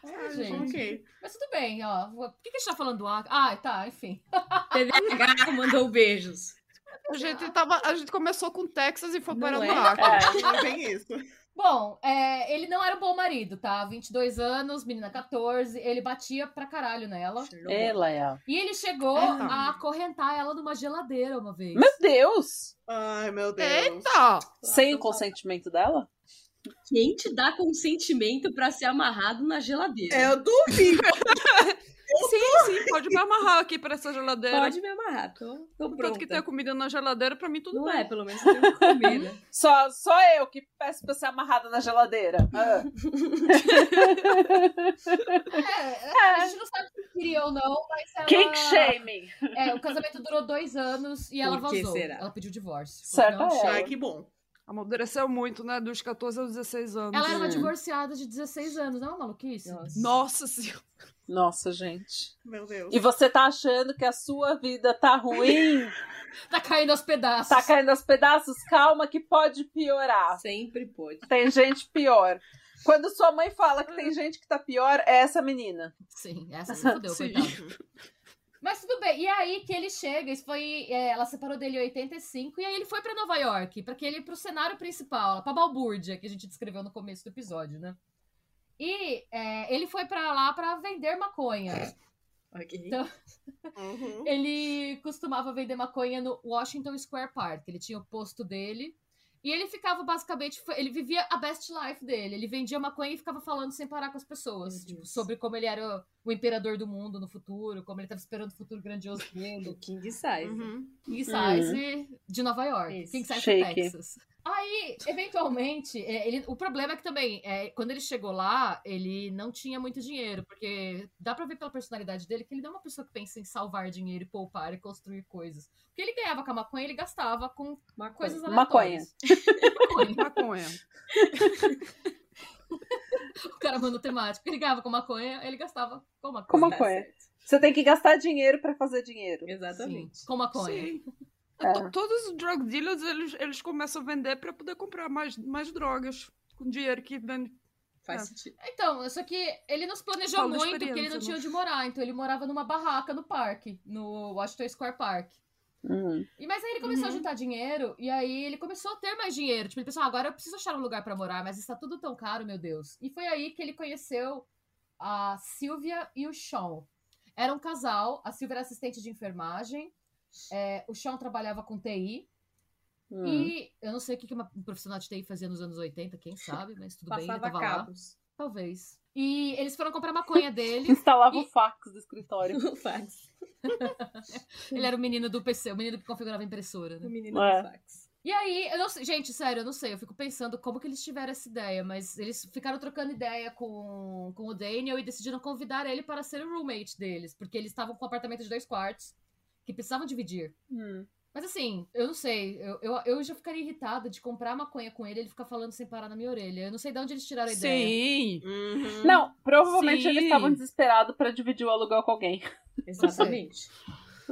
ah, gente. ok. Mas tudo bem, ó. Por que, que a gente tá falando do? Ah, tá, enfim. TDAH mandou beijos. A gente, tava, a gente começou com Texas e foi Não para é? no Acre. É. Não tem isso. Bom, é, ele não era um bom marido, tá? 22 anos, menina 14. Ele batia pra caralho nela. Ela é. E ele chegou Eita. a acorrentar ela numa geladeira uma vez. Meu Deus! Ai, meu Deus. Eita! Sem o consentimento dela? Quem te dá consentimento pra ser amarrado na geladeira? Eu duvido. Sim, sim, pode me amarrar aqui para essa geladeira. Pode me amarrar, tô, tô Tanto pronta. que tem comida na geladeira, pra mim tudo Não bem. é, pelo menos eu tenho que comer, né? Só, só eu que peço pra ser amarrada na geladeira. Ah. É, a gente não sabe se queria ou não, mas ela... Kink shaming. É, o casamento durou dois anos e ela Por que vazou. será? Ela pediu divórcio. Certo Não, é. Ai, que bom. Amadureceu muito, né? Dos 14 aos 16 anos. Ela era uma divorciada de 16 anos, não é uma maluquice? Nossa. Nossa senhora. Nossa, gente. Meu Deus. E você tá achando que a sua vida tá ruim? Tá caindo aos pedaços. tá caindo aos pedaços? Calma que pode piorar. Sempre pode. Tem gente pior. Quando sua mãe fala que tem gente que tá pior, é essa menina. Sim, essa se fudeu, Sim. coitado. Mas tudo bem. E aí que ele chega, isso foi. é, ela separou dele em 85, e aí ele foi pra Nova York, para que ele pro cenário principal, pra Balbúrdia, que a gente descreveu no começo do episódio, né? E é, ele foi pra lá pra vender maconha. Ok. Então- Uhum. Ele costumava vender maconha no Washington Square Park. Ele tinha o posto dele. E ele ficava basicamente. Ele vivia a best life dele. Ele vendia maconha e ficava falando sem parar com as pessoas. Tipo, sobre como ele era o imperador do mundo no futuro, como ele estava esperando o futuro grandioso O dele. King Size. Uhum. King size de Nova York. Isso. King size Shake. Texas. Aí, eventualmente, é, ele, o problema é que também, é, quando ele chegou lá, ele não tinha muito dinheiro, porque dá pra ver pela personalidade dele que ele não é uma pessoa que pensa em salvar dinheiro e poupar e construir coisas. Porque ele ganhava com a maconha, ele gastava com Maconha. coisas Maconha. aleatórias. maconha. Maconha. O cara mandou temático. Ele ganhava com maconha, ele gastava com maconha. Com Tá maconha. certo. Você tem que gastar dinheiro pra fazer dinheiro. Exatamente. Sim, com maconha. Sim. É. To- Todos os drug dealers, eles, eles começam a vender pra poder comprar mais, mais drogas. Com dinheiro que vende. Faz É. sentido. Então, só que ele não se planejou Fala muito, porque ele não tinha né? onde morar. Então ele morava numa barraca no parque, no Washington Square Park. Uhum. E, mas aí ele começou a Uhum. juntar dinheiro, e aí ele começou a ter mais dinheiro. Tipo, ele pensou, ah, agora eu preciso achar um lugar pra morar, mas está tudo tão caro, meu Deus. E foi aí que ele conheceu a Sylvia e o Sean. Era um casal, a Sylvia era assistente de enfermagem, é, o Sean trabalhava com TI, Hum. e eu não sei o que uma- um profissional de TI fazia nos anos 80, quem sabe, mas tudo bem, ele Passava tava lá. cabos. Talvez. E eles foram comprar maconha dele. Instalava E- o fax do escritório. O fax. ele era o menino do PC, o menino que configurava a impressora, né? O menino É. do fax. E aí, eu não sei, gente, sério, eu não sei, eu fico pensando como que eles tiveram essa ideia, mas eles ficaram trocando ideia com, com o Daniel e decidiram convidar ele para ser o roommate deles, porque eles estavam com um apartamento de dois quartos que precisavam dividir. Hum. Mas assim, eu não sei, eu, eu, eu já ficaria irritada de comprar maconha com ele e ele ficar falando sem parar na minha orelha. Eu não sei de onde eles tiraram a ideia. Sim. Uhum. Não, provavelmente Sim. eles estavam desesperados pra dividir o aluguel com alguém. Exatamente.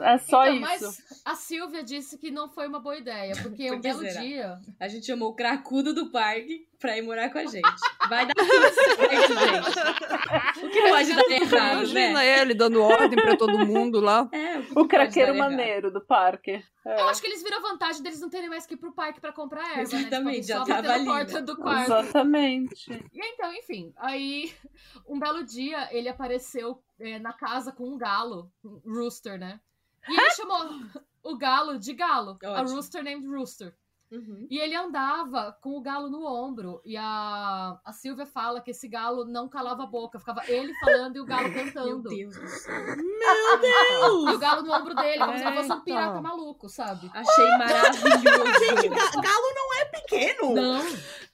É só Então, isso. Mas a Silvia disse que não foi uma boa ideia, porque Por um belo será? dia. A gente chamou o cracudo do parque pra ir morar com a gente. Vai dar tudo certo, gente. O que pode dar errado, Imagina né? ele dando ordem pra todo mundo lá. É, o, O craqueiro maneiro do parque. É. Eu acho que eles viram a vantagem deles não terem mais que ir pro parque pra comprar erva, Exatamente, né? já Tipo, só tava ali, porta né? do quarto. Exatamente. E então, enfim, aí um belo dia ele apareceu é, na casa com um galo, um rooster, né? E ele chamou o galo de galo, a Ótimo. rooster named Rooster. Uhum. E ele andava com o galo no ombro. E a, a Silvia fala que esse galo não calava a boca. Ficava ele falando e o galo Meu cantando. Deus do céu. E o galo no ombro dele, como se ele fosse um Eita. pirata maluco, sabe? Achei maravilhoso. Gente, ga- galo não é pequeno. Não.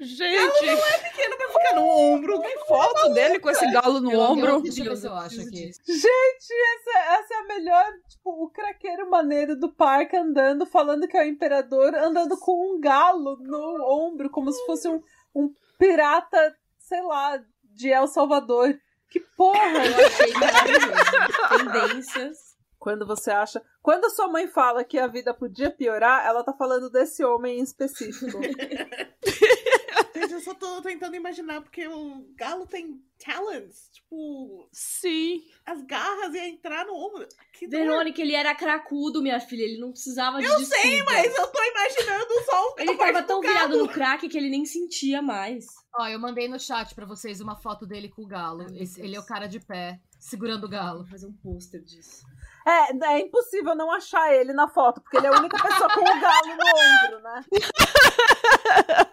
Gente, pequeno pra ficar no ombro. tem foto dele com esse galo no Eu- ombro. eu- Deixa eu ver se eu eu acho aqui. Gente, essa, essa é a melhor, tipo, o craqueiro maneiro do parque andando, falando que é o imperador, andando com um galo no ombro, como se fosse um, um pirata, sei lá, de El Salvador. Que porra! Eu achei maravilhoso. Tendências. Quando você acha. Quando a sua mãe fala que a vida podia piorar, ela tá falando desse homem em específico. Gente, eu só tô tentando imaginar, porque o galo tem talents. Tipo, Sim. as garras iam entrar no ombro. Que dor. Verônica, ele era cracudo, minha filha. Ele não precisava de Eu desculpa. sei, mas eu tô imaginando só o Ele tava tão galo. virado no crack que ele nem sentia mais. Ó, eu mandei no chat pra vocês uma foto dele com o galo. Ai, Esse- ele é o cara de pé, segurando o galo. Vou fazer um pôster disso. É, é impossível não achar ele na foto, porque ele é a única pessoa com o galo no ombro, né?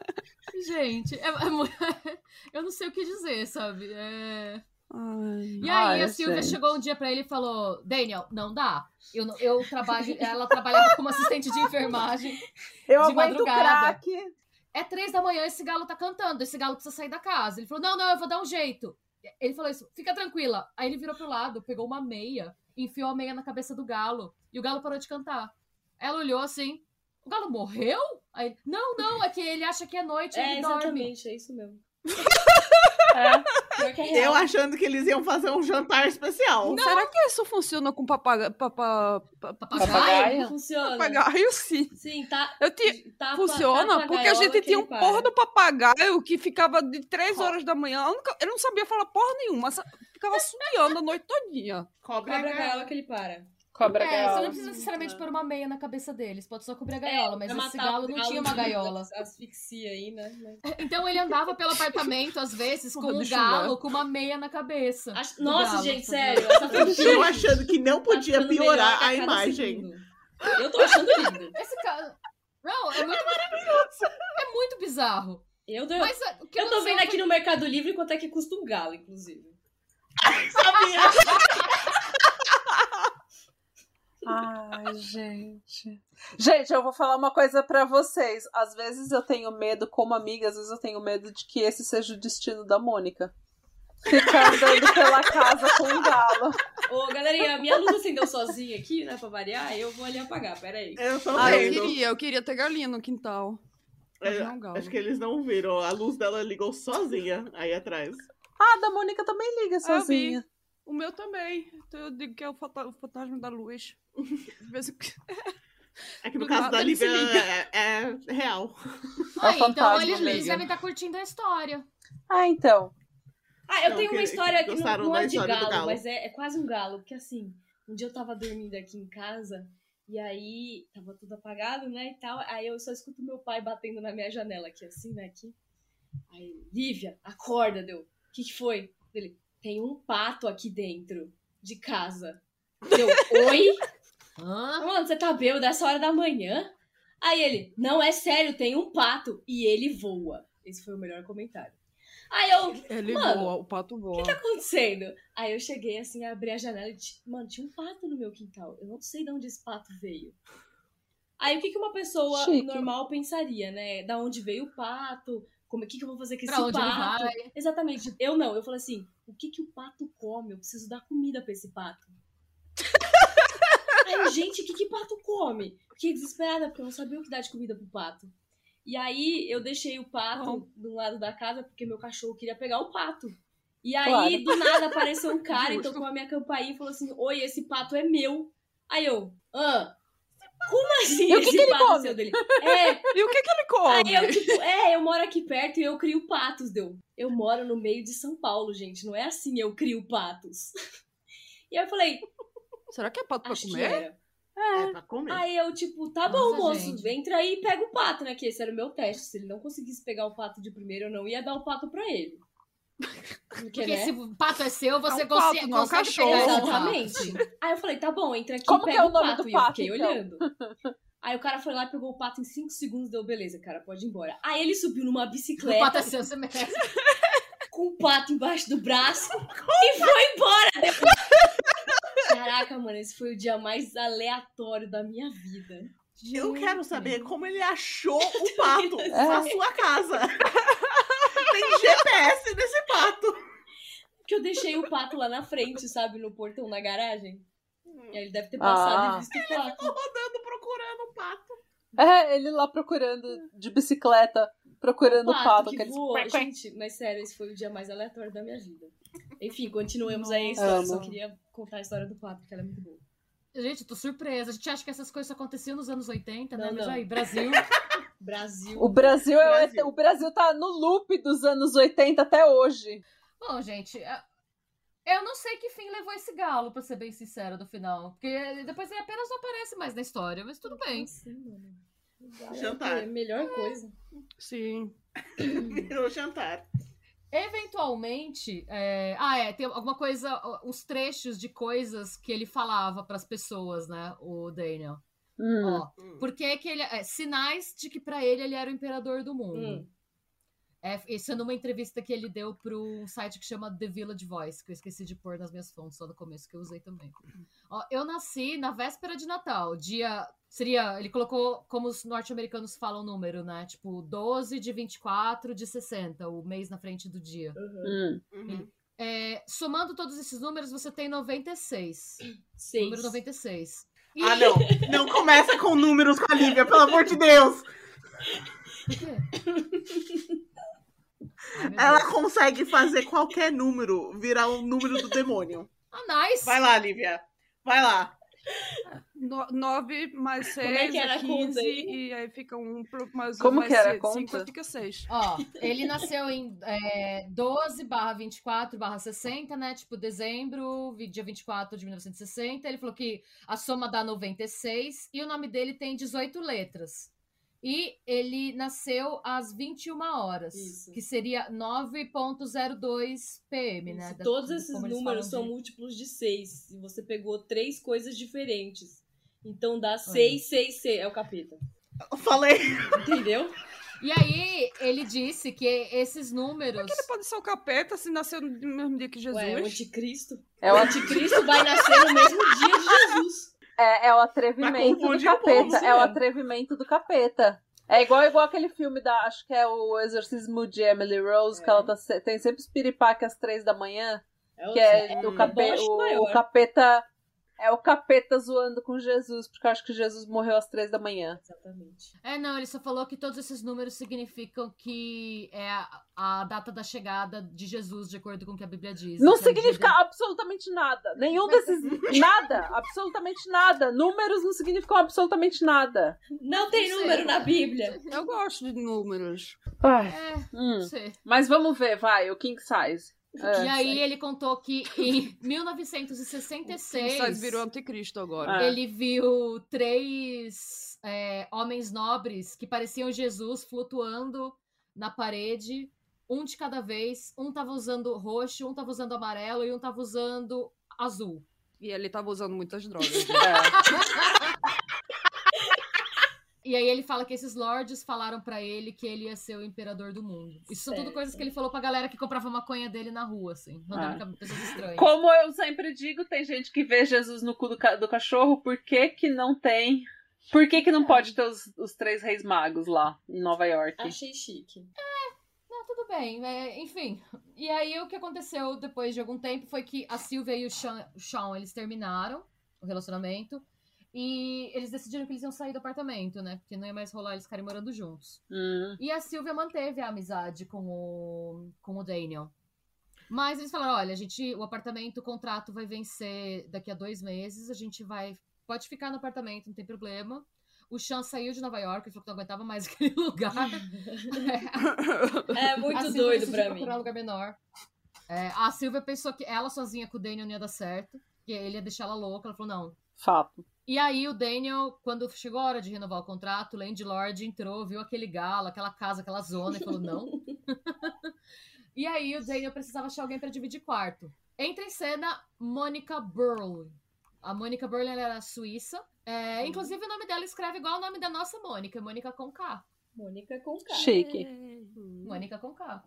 Gente, é, é eu não sei o que dizer, sabe? É... Ai, E aí Ai, a Silvia gente. chegou um dia pra ele e falou: Daniel, não dá. Eu, eu trabalho. Ela trabalhava como assistente de enfermagem. Eu De aguento madrugada. crack. É três da manhã, esse galo tá cantando, esse galo precisa sair da casa. Ele falou: não, não, eu vou dar um jeito. Ele falou isso, fica tranquila. Aí ele virou pro lado, pegou uma meia, enfiou a meia na cabeça do galo. E o galo parou de cantar. Ela olhou assim: o galo morreu? Aí não, não, é que ele acha que é noite, É, ele dorme. exatamente, é isso mesmo. é, é. Eu achando que eles iam fazer um jantar especial. Será que isso funciona com papaga... papa... pa- Papagaio? Papagaio? Funciona. papagaio? Sim. Sim, tá. Eu ti- tá Funciona, tá porque a gente tinha um para. porra do papagaio que ficava de 3 horas da manhã. Eu, nunca- eu não sabia falar porra nenhuma, ficava assobiando a noite todinha. Cobra, Cobra gaiola que ele para. Cobra É, você não precisa necessariamente pôr uma meia na cabeça deles, pode só cobrir a gaiola, mas É, esse galo não tinha uma gaiola. Asfixia aí, né? Então ele andava pelo apartamento, às vezes, com um galo com uma meia na cabeça. Nossa, galo, gente, sério. Eu achando que não tá podia piorar a imagem. segundo. Eu tô achando lindo. Esse cara. Não, é muito maravilhoso. É muito bizarro. Eu, tô- Mas é, o que eu tô vendo aqui foi- no Mercado Livre quanto é que custa um galo, inclusive. Sabia? Ai, gente. Gente, eu vou falar uma coisa pra vocês. Às vezes eu tenho medo, como amiga, às vezes eu tenho medo de que esse seja o destino da Mônica. Ficar andando pela casa com um galo. Ô, galerinha, a minha luz acendeu sozinha aqui, né, pra variar. Eu vou ali apagar, peraí. Eu tô Ah, eu queria, eu queria ter galinha no quintal. É, não um galo. acho que eles não viram. A luz dela ligou sozinha aí atrás. Ah, da Mônica também liga sozinha. O meu também. Então eu digo que é o fantasma da luz. É que no Do caso da Lívia liga. é, é real. Ah, então eles, devem estar curtindo a história. Ah, então. Ah, eu Não, tenho uma que- história que não, gostaram não da é de galo, galo. mas é, é quase um galo. Porque assim, um dia eu tava dormindo aqui em casa e aí tava tudo apagado, né, e tal. Aí eu só escuto meu pai batendo na minha janela aqui, assim, né, aqui. Aí, Lívia, acorda, deu. O que que foi? Ele, tem um pato aqui dentro de casa. Deu, oi? Hã? Mano, você tá bêbado essa hora da manhã? Aí ele, não, é sério, tem um pato e ele voa. Esse foi o melhor comentário. Aí eu, Ele Mano, voa, o pato voa. o que tá acontecendo? Aí eu cheguei assim, abri a janela e, mano, tinha um pato no meu quintal. Eu não sei de onde esse pato veio. Aí o que, que uma pessoa Chique. normal pensaria, né? Da onde veio o pato? Como, o que, que eu vou fazer com esse Pra ele pato? vai? Exatamente. Eu não. Eu falei assim: o que, que o pato come? Eu preciso dar comida pra esse pato. Aí, gente, o que, que pato come? Fiquei desesperada, porque eu não sabia o que dar de comida pro pato. E aí eu deixei o pato Bom. do lado da casa, porque meu cachorro queria pegar o pato. E aí, Claro. do nada, apareceu um cara e Justo. tocou a minha campainha e falou assim: Oi, esse pato é meu. Aí eu, ah, como assim E o que que ele é come? seu dele? É, E o que que ele come? Aí eu, tipo, é, eu moro aqui perto e eu crio patos, deu. Eu moro no meio de São Paulo, gente. Não é assim eu crio patos. E aí eu falei, Será que é pato pra acho que comer? era. É, pra comer. Aí eu, tipo, tá bom, Nossa, moço, gente. entra aí e pega o pato, né? Que esse era o meu teste. Se ele não conseguisse pegar o pato de primeiro, eu não ia dar o pato pra ele. Porque, Porque né? se o pato é seu, você É um consegue, pato, não é consegue cachorro. Exatamente. pato. Aí eu falei, tá bom, entra aqui Como e que pega é o nome pato. do e eu pato, fiquei então? olhando. Aí o cara foi lá e pegou o pato em 5 segundos, deu beleza, cara, pode ir embora. Aí ele subiu numa O bicicleta pato é seu, você merece. com o pato embaixo do braço e foi embora. Caraca, mano, esse foi o dia mais aleatório da minha vida. Eu quero saber como ele achou o pato na sua casa. Tem GPS nesse pato. Porque eu deixei o pato lá na frente, sabe, no portão, na garagem. E aí ele deve ter passado Ah. e visto o pato. Rodando procurando o pato. É, ele lá procurando de bicicleta, procurando o pato. que aqueles... voou. Gente, mas sério, esse foi o dia mais aleatório da minha vida. Enfim, continuemos aí a história. Só queria contar a história do quadro, porque ela é muito boa. Gente, tô surpresa. A gente acha que essas coisas aconteciam nos anos 80, né? Não, Mas aí, Brasil. Brasil. O Brasil, é Brasil. É, o Brasil tá no loop dos anos 80 até hoje. Bom, gente, é, eu não sei que fim levou esse galo, pra ser bem sincera, do final. Porque depois ele apenas não aparece mais na história, mas tudo bem. Sim, Jantar. É a melhor coisa. Sim. Virou jantar. Eventualmente, é... ah, é, tem alguma coisa, os trechos de coisas que ele falava para as pessoas, né? O Daniel. Hum. Ó, porque que ele, é, sinais de que para ele ele era o imperador do mundo. Hum. É, isso é numa entrevista que ele deu para um site que chama The Village Voice, que eu esqueci de pôr nas minhas fontes só no começo, que eu usei também. Ó, eu nasci na véspera de Natal, dia. Seria. Ele colocou como os norte-americanos falam o número, né? Tipo, 12 de 24 de 60, o mês na frente do dia. Uhum. Uhum. É, somando todos esses números, você tem 96. Seis. Número 96. E... Ah, não. Não começa com números com a Lívia, pelo amor de Deus! Por quê? Ela consegue fazer qualquer número virar o um número do demônio. Ah, nice! Vai lá, Lívia. Vai lá. 9 mais 6 Como é que era 15 e aí fica um mais Como mais que era a conta? fica 6. Ó, ele nasceu em é, 12 barra 24 barra 60, né? Tipo, dezembro, dia 24 de 1960. Ele falou que a soma dá 96 e o nome dele tem 18 letras. E ele nasceu às 21 horas, Isso. que seria 9.02 PM, né? Da, Todos esses números são de... múltiplos de 6. E você pegou três coisas diferentes. Então dá 6, 6, 6. É o capeta. Eu falei. Entendeu? E aí, ele disse que esses números. Como que ele pode ser o capeta se nasceu no mesmo dia que Jesus? Ué, é o anticristo. É o anticristo vai nascer no mesmo dia de Jesus. É, é o atrevimento do capeta. é o atrevimento do capeta. É igual, igual aquele filme da. Acho que é o Exorcismo de Emily Rose, é. que ela tá, tem sempre espiripaque às três da manhã. É que é, é o, cape, o, o, capeta é o capeta zoando com Jesus, porque eu acho que Jesus morreu às três da manhã. Exatamente. É, não, ele só falou que todos esses números significam que é a, a data da chegada de Jesus, de acordo com o que a Bíblia diz. Não significa absolutamente nada. Nenhum desses. nada. Absolutamente nada. Números não significam absolutamente nada. Não tem não número na Bíblia. Eu gosto de números. Ai. É, hum. não sei. Mas vamos ver, vai, o King Size. É, e aí ele contou que em 1966. O virou anticristo agora. É. Ele viu três é, homens nobres que pareciam Jesus flutuando na parede, um de cada vez. Um tava usando roxo, um tava usando amarelo e um tava usando azul. E ele tava usando muitas drogas. Né? E aí ele fala que esses lords falaram para ele que ele ia ser o imperador do mundo. Isso certo. são tudo coisas que ele falou pra galera que comprava maconha dele na rua, assim. Mandando ah. pessoas estranhas. Como eu sempre digo, tem gente que vê Jesus no cu do, ca do cachorro, por que que não tem... Por que que não é. pode ter os, os três reis magos lá, em Nova York? Achei chique. É, não, tudo bem. É, enfim, e aí o que aconteceu depois de algum tempo foi que a Sylvia e o Sean, o Sean eles terminaram o relacionamento. E eles decidiram que eles iam sair do apartamento, né? Porque não ia mais rolar eles ficarem morando juntos. Uhum. E a Silvia manteve a amizade com o, com o Daniel. Mas eles falaram: olha, a gente, o apartamento, o contrato vai vencer daqui a dois meses, a gente vai. Pode ficar no apartamento, não tem problema. O Sean saiu de Nova York, ele falou que não aguentava mais aquele lugar. é, é muito doido pra mim. um lugar menor. É, a Silvia pensou que ela sozinha com o Daniel não ia dar certo, que ele ia deixar ela louca. Ela falou: não. Fato. E aí o Daniel, quando chegou a hora de renovar o contrato, o Landlord entrou, viu aquele galo, aquela casa, aquela zona e falou não. e aí o Daniel precisava achar alguém para dividir quarto. Entra em cena Monica Burle. A Monica Burle era suíça. É, uhum. inclusive o nome dela escreve igual o nome da nossa Mônica, Mônica com K. Mônica com K. Chique. Mônica com K.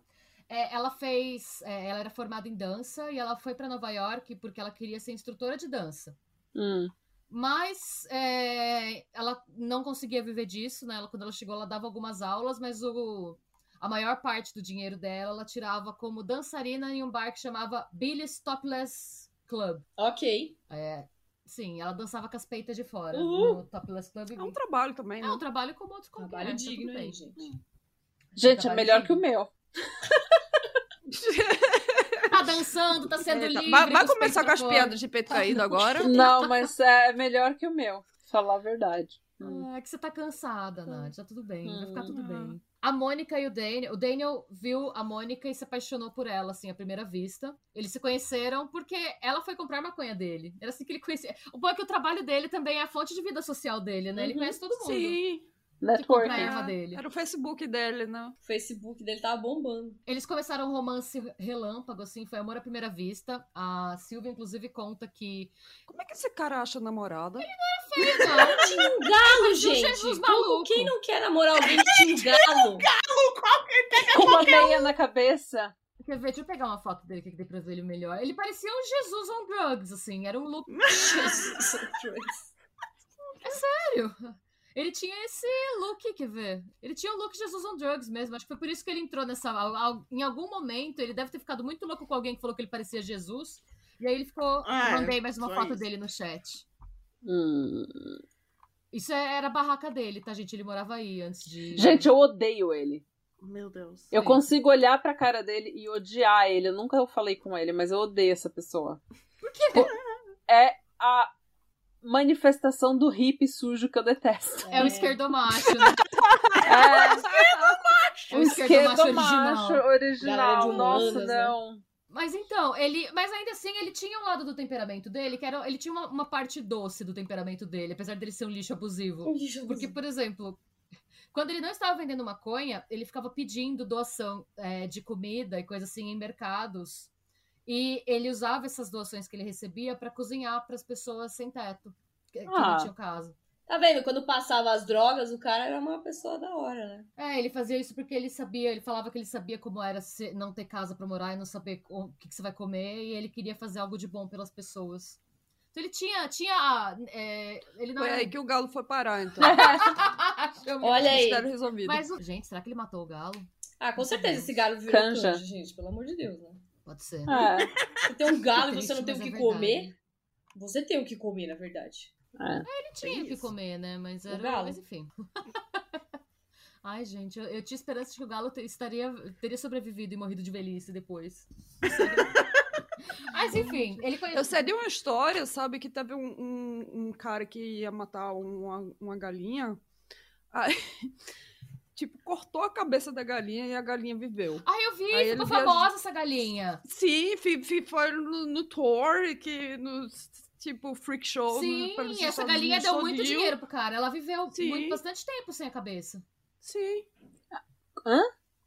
É, ela fez. É, ela era formada em dança e ela foi para Nova York porque ela queria ser instrutora de dança. Hum. Mas é, ela não conseguia viver disso, né? Ela, quando ela chegou, ela dava algumas aulas, mas o, a maior parte do dinheiro dela ela tirava como dançarina em um bar que chamava Billy's Topless Club. Ok. É, sim, ela dançava com as peitas de fora uhum. no Topless Club. É um trabalho também, né? É um trabalho como outros qualquer. Trabalho tá digno aí, gente. Gente, é melhor digno. que o meu. Tá dançando, tá sendo livre. vai, vai começar com as piadas de peito caído agora? Não, mas é melhor que o meu, falar a verdade. Hum. Ah, é que você tá cansada, Nath. Tá tudo bem, vai ficar tudo bem. A Mônica e o Daniel. O Daniel viu a Mônica e se apaixonou por ela, assim, à primeira vista. Eles se conheceram porque ela foi comprar maconha dele. Era assim que ele conhecia. O bom é que o trabalho dele também é a fonte de vida social dele, né? Ele Uhum. conhece todo mundo. Sim. Que compra a Networking. erva É, dele. Era o Facebook dele, né? O Facebook dele tava bombando. Eles começaram um romance relâmpago, assim, foi amor à primeira vista. A Silvia, inclusive, conta que. Como é que esse cara acha namorada? Não, Tinha um galo, gente. Jesus Como- maluco. Quem não quer namorar alguém que tinha um galo? Com uma meia na cabeça. Quer ver? Deixa eu pegar uma foto dele que tem pra ver ele melhor. Ele parecia um Jesus on drugs, assim. Era um look Jesus Christ. sério. Ele tinha esse look, quer ver? Ele tinha o look Jesus on drugs mesmo. Acho que foi por isso que ele entrou nessa. Em algum momento, ele deve ter ficado muito louco com alguém que falou que ele parecia Jesus. E aí ele ficou. Ah, é, mandei mais uma foto isso. dele no chat. Hum. Isso é- era a barraca dele, tá, gente? Ele morava aí antes de. Gente, eu odeio ele. Meu Deus. Eu Sim. consigo olhar pra cara dele e odiar ele. Eu nunca falei com ele, mas eu odeio essa pessoa. Por quê? É a manifestação do hippie sujo que eu detesto. É o esquerdomacho, né? É, É o o esquerdomacho esquerdomacho original. original. Nossa, né? não. Mas então, ele. Mas ainda assim, ele tinha um lado do temperamento dele, que era. Ele tinha uma, uma parte doce do temperamento dele, apesar dele ser um lixo abusivo. Porque, por exemplo, quando ele não estava vendendo maconha, ele ficava pedindo doação é, de comida e coisa assim em mercados. E ele usava essas doações que ele recebia para cozinhar para as pessoas sem teto, que, que Ah. não tinham casa. Tá vendo? Quando passava as drogas, o cara era uma pessoa da hora, né? É, ele fazia isso porque ele sabia, ele falava que ele sabia como era se- não ter casa para morar e não saber o que, que você vai comer, e ele queria fazer algo de bom pelas pessoas. Então ele tinha. tinha é, ele não Foi era- aí que o galo foi parar, então. Olha aí. Resolvido. Mas, o- gente, será que ele matou o galo? Ah, com certeza esse galo virou Canja. canja, gente. Pelo amor de Deus, né? Pode ser. É, Você tem um galo e você não tem o que é comer. Você tem o que comer, na verdade. é. Ele tinha o que comer, né? Mas O era. galo. Mas enfim. Ai, gente, eu, eu tinha esperança de que o galo te- estaria, teria sobrevivido e morrido de velhice depois. Mas enfim, ele Eu conheceu. sei de uma história, sabe, que teve um, um, um cara que ia matar uma, uma galinha. Aí, tipo, cortou a cabeça da galinha e a galinha viveu. Ai, eu vi, Aí ficou famosa essa galinha. Sim, fi- fi- foi no, no tour, que no tipo freak show. Sim, no, essa Estados galinha Unidos deu muito dinheiro pro cara. Ela viveu Sim. muito, bastante tempo sem a cabeça. Sim.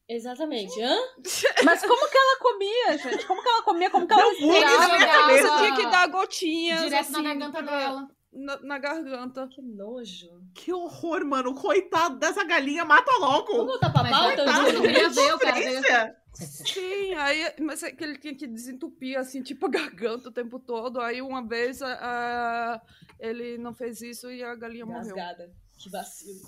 Exatamente. Hã? Mas como que ela comia, gente? Como que ela comia? Como que ela na respirava? jogava cabeça. Você tinha que dar gotinhas. Direto na assim, garganta pra- dela. Na, na garganta. Que nojo. Que horror, mano. Coitado dessa galinha, mata Vamos logo. voltar pra pauta? eu queria ver Sofrência. Sim, aí, mas é que ele tinha que desentupir, assim, tipo, a garganta o tempo todo. Aí uma vez a- a- ele não fez isso e a galinha morreu. Rasgada. Que vacilo.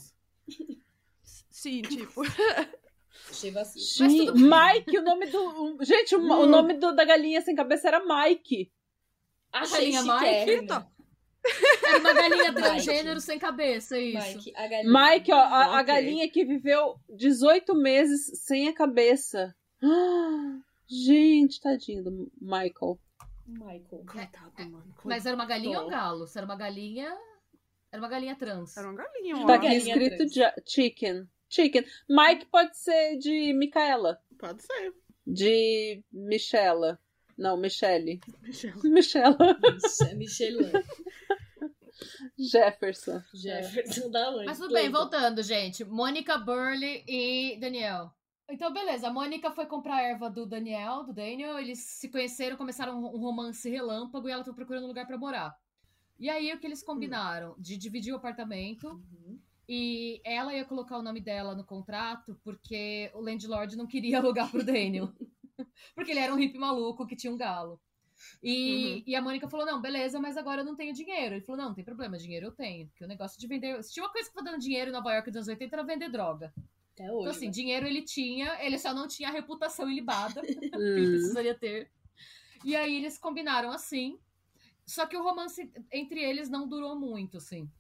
Sim, tipo. Achei vacilo. Mas tudo. Mike, o nome do. Gente, o, o nome do- da galinha sem cabeça era Mike. Achei galinha Mike. Era uma galinha Mike. transgênero sem cabeça, é isso. Mike, a galinha. Mike, ó, a, a Ok. galinha que viveu 18 meses sem a cabeça. Ah, gente, tadinho do Michael. Michael. Coitado, mano. Mas era uma galinha ou um galo? Se era uma galinha. Era uma galinha trans. Era uma galinha, ó. Tá aqui galinha escrito ja- chicken. Chicken. Mike pode ser de Micaela. Pode ser. De Michela. Não, Michele. Michel. Michela. Mich- Michelin. Jefferson. Jefferson da onde? Mas tudo bem, voltando, gente. Mônica, Burley e Daniel. Então, beleza. A Mônica foi comprar a erva do Daniel, do Daniel. Eles se conheceram, começaram um romance relâmpago e ela tá procurando um lugar pra morar. E aí, o que eles combinaram? De dividir o apartamento. Uhum. E ela ia colocar o nome dela no contrato porque o landlord não queria alugar pro Daniel. porque ele era um hippie maluco que tinha um galo. E, Uhum. e a Mônica falou: não, beleza, mas agora eu não tenho dinheiro. Ele falou: não, não tem problema, dinheiro eu tenho. Porque o negócio de vender. Se tinha uma coisa que tá dando dinheiro em Nova York nos anos 80 era vender droga. Até Então, hoje. assim, né? dinheiro ele tinha, ele só não tinha a reputação ilibada que ele Hum. precisaria ter. E aí eles combinaram assim. Só que o romance entre eles não durou muito, assim.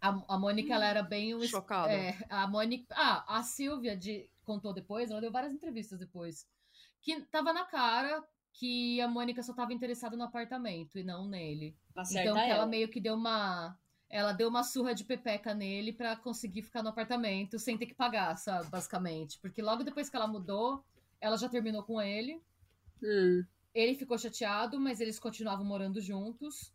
A, a Mônica, ela era bem um. Chocada. É, a Mônica. Ah, a Silvia de, contou depois, ela deu várias entrevistas depois. Que tava na cara que a Mônica só tava interessada no apartamento e não nele. Acerta então que ela ela. meio que deu uma. Ela deu uma surra de pepeca nele pra conseguir ficar no apartamento sem ter que pagar, sabe? Basicamente. Porque logo depois que ela mudou, ela já terminou com ele. Hum. Ele ficou chateado, mas eles continuavam morando juntos.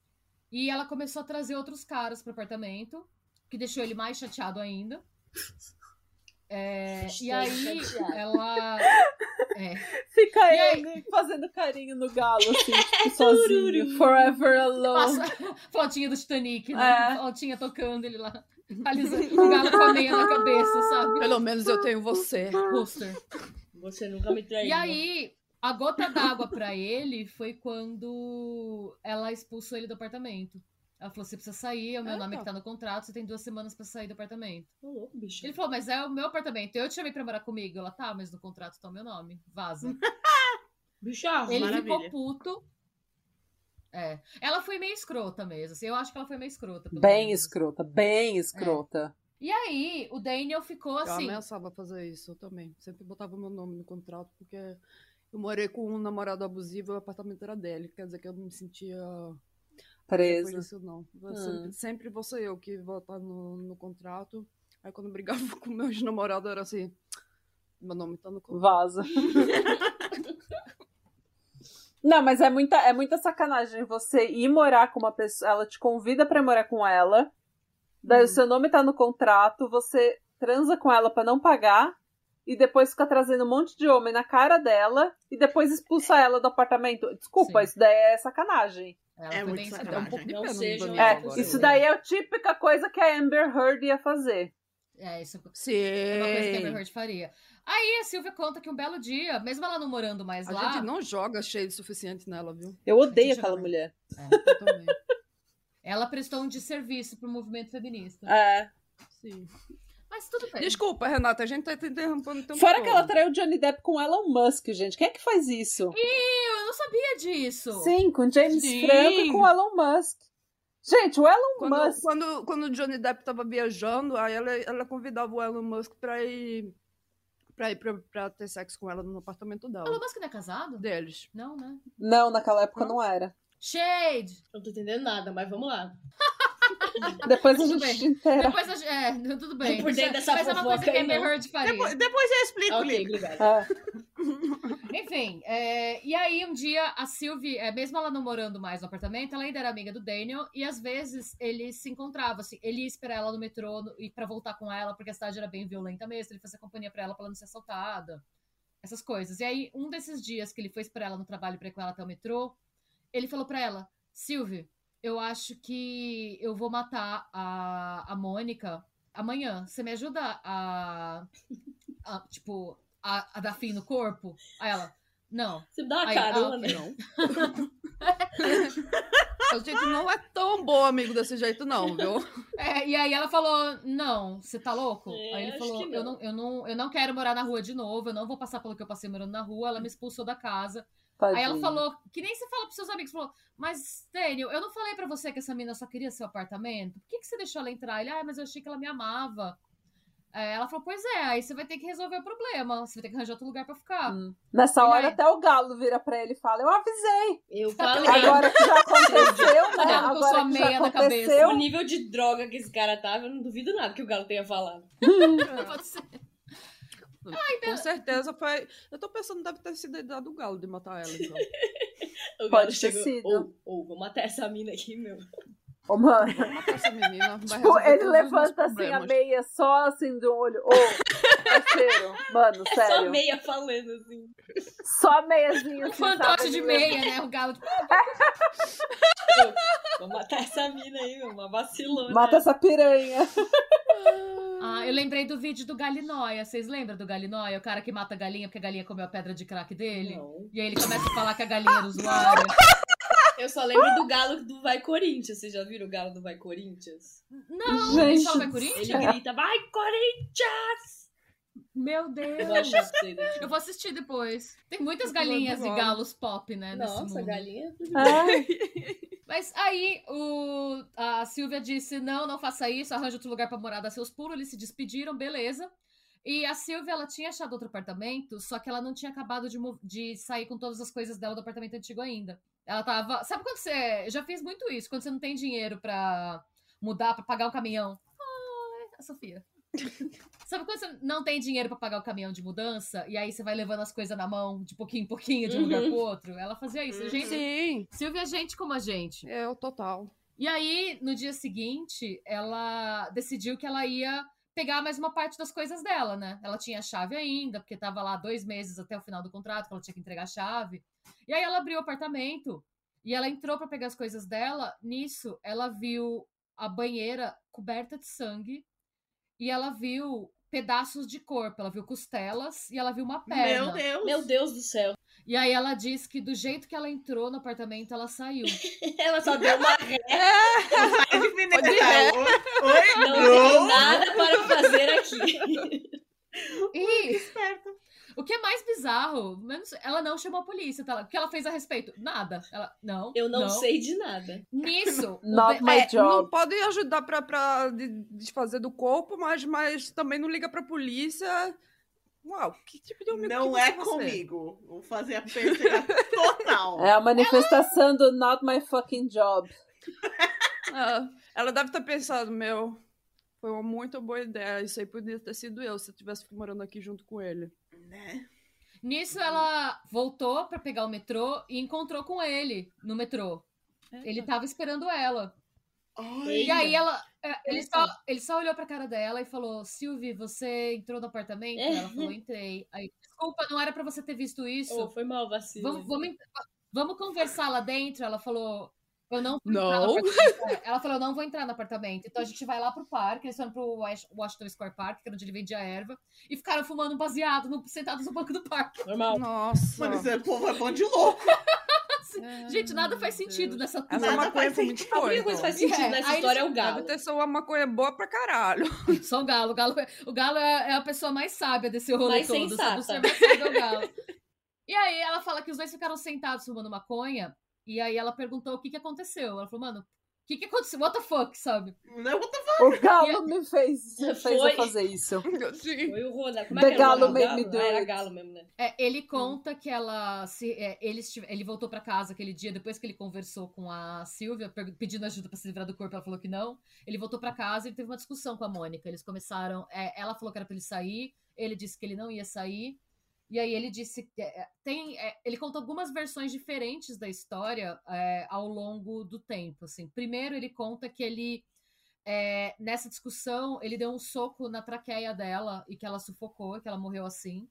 E ela começou a trazer outros caras pro apartamento, que deixou ele mais chateado ainda. É, e aí chateada. ela. É, Fica E aí? ele fazendo carinho no galo, assim, tipo, sozinho. Forever alone. passa fotinha do Titanic, É. né? Fotinha tocando ele lá. Alisando o galo com a meia na cabeça, sabe? Pelo menos eu tenho você. Pôster. Você nunca me traiu. E aí, a gota d'água pra ele foi quando ela expulsou ele do apartamento. Ela falou: você precisa sair, é o meu Ah, nome tá. que tá no contrato, você tem duas semanas pra sair do apartamento. Ô, louco, bicho. Ele falou, mas é o meu apartamento. Eu te chamei pra morar comigo. Ela, tá, mas no contrato tá o meu nome. Vaza. Bicha, Ele Maravilha. ficou puto. É. Ela foi meio escrota mesmo. Assim, eu acho que ela foi meio escrota. pelo Bem menos. escrota, bem escrota. E aí, o Daniel ficou Eu assim. ameaçava fazer isso eu também. Sempre botava meu nome no contrato, porque eu morei com um namorado abusivo e o apartamento era dele. Quer dizer que eu não me sentia Presa. isso, não. Eu Hum. Sempre, sempre vou ser eu que vou estar no, no contrato. Aí quando brigava com meus namorados era assim, meu nome tá no contrato. Vaza. Não, mas é muita, é muita sacanagem você ir morar com uma pessoa. Ela te convida pra morar com ela. Daí o seu nome tá no contrato, você transa com ela pra não pagar. E depois fica trazendo um monte de homem na cara dela. E depois expulsa ela do apartamento. Desculpa, Sim. isso daí é sacanagem. Ela É muito sacanagem. Dá um escrota. pouco de Não sejam É, isso daí é a típica coisa que a Amber Heard ia fazer. É, isso Sim. é uma coisa que a Amber Heard faria. Aí a Silvia conta que um belo dia, mesmo ela não morando mais A lá, gente não joga shade suficiente nela, viu? Eu odeio aquela eu- mulher. Eu também. ela prestou um desserviço pro movimento feminista. É. Sim. Mas tudo bem. Desculpa, Renata, a gente tá te interrompendo o tempo Fora que ela traiu o Johnny Depp com Elon Musk, gente. Quem é que faz isso? Eu não sabia disso. Sim, com James Sim. Franco e com Elon Musk. Gente, o Elon Quando, Musk. quando, quando o Johnny Depp tava viajando, aí ela, ela convidava o Elon Musk pra ir, pra ir pra, pra ter sexo com ela no apartamento dela. Elon Musk não é casado? Deles. Não, né? Não, naquela época não era. Shade! Não tô entendendo nada, mas vamos lá. Depois a Tudo gente inteira. Depois a gente. É, tudo bem. Por dentro dessa Mas é uma coisa que a não. Heard faria. Depois, depois eu explico, Ok, Lili. obrigada. É. Enfim, é, e aí um dia a Sylvie, é, mesmo ela não morando mais no apartamento, ela ainda era amiga do Daniel e às vezes eles se encontravam, assim, ele ia esperar ela no metrô no- e para voltar com ela, porque a cidade era bem violenta mesmo, ele fazia companhia pra ela pra ela não ser assaltada, essas coisas. E aí, um desses dias que ele foi esperar ela no trabalho pra ir com ela até o metrô, ele falou pra ela, Sylvie, eu acho que eu vou matar a, a Mônica amanhã. Você me ajuda a, a, tipo, a, a dar fim no corpo? Aí ela, não. Você me dá uma Aí, carona, ah, né? Não. a gente não é tão bom amigo desse jeito, não, viu? É, e aí ela falou, não, você tá louco? É, aí ele falou, que eu não. não, eu, não, eu não quero morar na rua de novo, eu não vou passar pelo que eu passei morando na rua. Ela me expulsou da casa. Aí ela Tadinha. falou, que nem você fala pros seus amigos, falou, mas, Daniel, eu não falei pra você que essa menina só queria seu apartamento? Por que, que você deixou ela entrar? Ele, ah, mas eu achei que ela me amava. É, ela falou, pois é, aí você vai ter que resolver o problema. Você vai ter que arranjar outro lugar pra ficar. Hum. Nessa E hora aí? até o galo vira pra ele e fala: Eu avisei. Eu falei. Agora que já aconteceu, né? Ela com sua Agora que já meia na aconteceu. O nível de droga que esse cara tava, eu não duvido nada que o Galo tenha falado. Pode ser. Com certeza foi. Eu tô pensando, deve ter sido a ideia do galo de matar ela, então. O Pode ter chegou, sido. Ou, ou, vou matar essa mina aqui, meu. Ô, mano. Vamos matar essa menina. Tipo, ele levanta assim a meia só assim de um olho. Ô, parceiro, mano, Só sério. meia falando assim. Só meiazinha Um assim. fantoche de meia, né? O galo, tipo, Vou matar essa mina aí, meu. Uma vacilona. Mata essa piranha. Ah, eu lembrei do vídeo do Galinóia. Vocês lembram do Galinóia? O cara que mata a galinha porque a galinha comeu a pedra de crack dele? Não. E aí ele começa a falar que a galinha era usuária. Eu só lembro do Galo do Vai Corinthians. Vocês já viram o Galo do Vai Corinthians? Não, Gente ele só vai Corinthians? Ele grita, vai Corinthians! Meu Eu Deus. aqui. Eu vou assistir depois. Tem muitas galinhas e galos pop, né? nesse Nossa, mundo. galinha. Ai, Mas aí o, a Silvia disse: não, não faça isso, arranja outro lugar pra morar, dá seus pulos. Eles se despediram, beleza. E a Silvia, ela tinha achado outro apartamento, só que ela não tinha acabado de, de sair com todas as coisas dela do apartamento antigo ainda. Ela tava. Sabe quando você. Eu já fiz muito isso, quando você não tem dinheiro pra mudar, pra pagar um caminhão. Ai, a Sofia. Sabe quando você não tem dinheiro para pagar o caminhão de mudança e aí você vai levando as coisas na mão de pouquinho em pouquinho, de um lugar pro outro? Ela fazia isso. Gente, Sim, Silvia é gente como a gente. eu total. E aí, no dia seguinte, ela decidiu que ela ia pegar mais uma parte das coisas dela, né? Ela tinha a chave ainda, porque tava lá dois meses até o final do contrato, que ela tinha que entregar a chave. E aí ela abriu o apartamento e ela entrou para pegar as coisas dela. Nisso, ela viu a banheira coberta de sangue e ela viu pedaços de corpo. Ela viu costelas e ela viu uma perna. Meu Deus. Meu Deus do céu. E aí ela disse que do jeito que ela entrou no apartamento, ela saiu. Ela só deu uma ré. Oi? Oi? Não tem nada para fazer aqui. E o que é mais bizarro, menos- ela não chamou a polícia, tá? O que ela fez a respeito? Nada. Ela, não. Eu não, sei de nada. Nisso, Not my é, job. Não pode ajudar pra, pra de- desfazer do corpo, mas, mas também não liga pra polícia. Uau, que tipo de amigo Não que é ser? comigo. Vou fazer a perceber total. É a manifestação do Not My Fucking Job. Ah, ela deve ter pensado, meu, foi uma muito boa ideia. Isso aí podia ter sido eu se eu tivesse morando aqui junto com ele. Né? nisso ela voltou pra pegar o metrô e encontrou com ele no metrô. Ele tava esperando ela. Olha. E aí ela. é, Ele Eita. só, ele só olhou pra cara dela e falou: Silvie, você entrou no apartamento? É. Ela falou: entrei. Aí, desculpa, não era pra você ter visto isso. Oh, foi mal, vacilo. Vamos, vamos, vamos conversar lá dentro. Ela falou. Eu não vou Não. É, Ela falou, eu não vou entrar no apartamento. Então a gente vai lá pro parque. Eles foram pro Wash- Washington Square Park, que era onde ele vendia erva. E ficaram fumando um baseado, no, sentados no banco do parque. Normal. Nossa. Mano, esse povo é bom de louco. É, Gente, nada faz sentido Deus. nessa Essa Nada maconha faz foi muito sentido. A boa. única coisa que faz sentido É, nessa aí história é o galo. Deve ter sido uma maconha boa pra caralho. Só o galo. O galo, o galo é, é a pessoa mais sábia desse rolê Mais todo. sensata. Sabe? O ser mais sábio é o galo. E aí ela fala que os dois ficaram sentados fumando maconha. E aí ela perguntou o que que aconteceu. Ela falou, mano, o que que aconteceu? What the fuck, sabe? Não, what the O galo me fez, fez Foi. eu fazer isso. Sim. Foi o Ronald. Como The é que era o Galo do made me do Ah, era galo mesmo, né? É, ele conta que ela se, é, eles tive- ele voltou pra casa aquele dia depois que ele conversou com a Silvia pedindo ajuda pra se livrar do corpo, ela falou que não. Ele voltou pra casa e teve uma discussão com a Mônica. Eles começaram, é, ela falou que era pra ele sair, ele disse que ele não ia sair. E aí ele disse que é, tem, é, ele contou algumas versões diferentes da história é, ao longo do tempo. Assim, primeiro ele conta que ele é, nessa discussão ele deu um soco na traqueia dela e que ela sufocou, que ela morreu assim.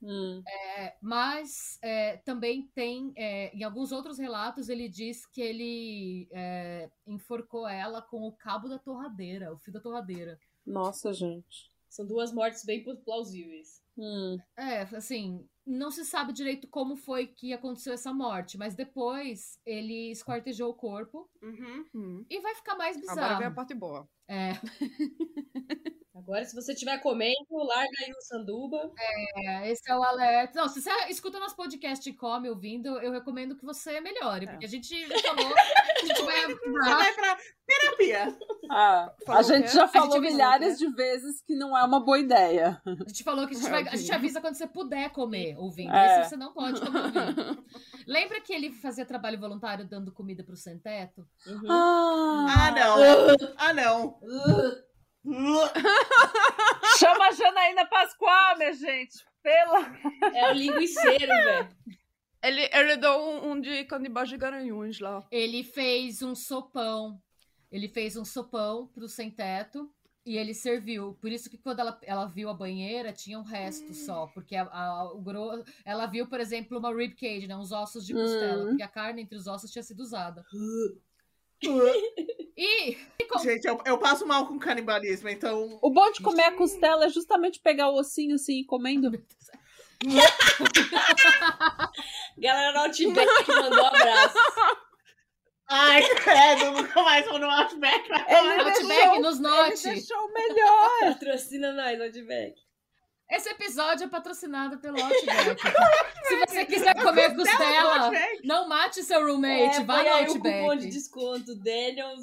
Hum. É, mas é, também tem, é, em alguns outros relatos, ele diz que ele é, enforcou ela com o cabo da torradeira, o fio da torradeira. Nossa, gente. São duas mortes bem plausíveis. Hum. É, assim, não se sabe direito como foi que aconteceu essa morte, mas depois ele esquartejou o corpo Uhum. Hum. e vai ficar mais Agora vem a bizarro. parte boa. É, Agora, se você estiver comendo, larga aí o sanduba. é, esse é o alerta. Não, se você escuta nosso podcast e come ouvindo, eu recomendo que você melhore, É. porque a gente já falou que a gente vai Você vai pra terapia. Ah, a gente já gente falou avisou, milhares de vezes que não é uma boa ideia. A gente falou que a gente, vai, a gente avisa quando você puder comer ouvindo. É. Esse você não pode comer ouvindo. Lembra que ele fazia trabalho voluntário dando comida pro sem teto? Uhum. Ah, não. Ah, não. Chama a Janaína Pascoal, minha gente. Pela. É o linguiceiro, velho. Ele, ele deu um, um de canibais de garanhuns lá. Ele fez um sopão. Ele fez um sopão pro sem teto. E ele serviu. Por isso que quando ela, ela viu a banheira, tinha um resto só. Porque a, a- o gro... ela viu, por exemplo, uma rib cage, né? Uns ossos de costela. Hum. Porque a carne entre os ossos tinha sido usada. E Gente, eu, eu passo mal com canibalismo, então. O bom de comer a costela é justamente pegar o ossinho assim e comendo. Galera do Outback que mandou abraço. Ai, credo, nunca mais vou no Outback. Ele Outback deixou, nos ele note. deixou o melhor. Patrocina nós, Outback. Esse episódio é patrocinado pelo Outback. Se você quiser comer costela, Outback. não mate seu roommate, É, vai põe no aí o cupom de Outback. desconto, Daniel.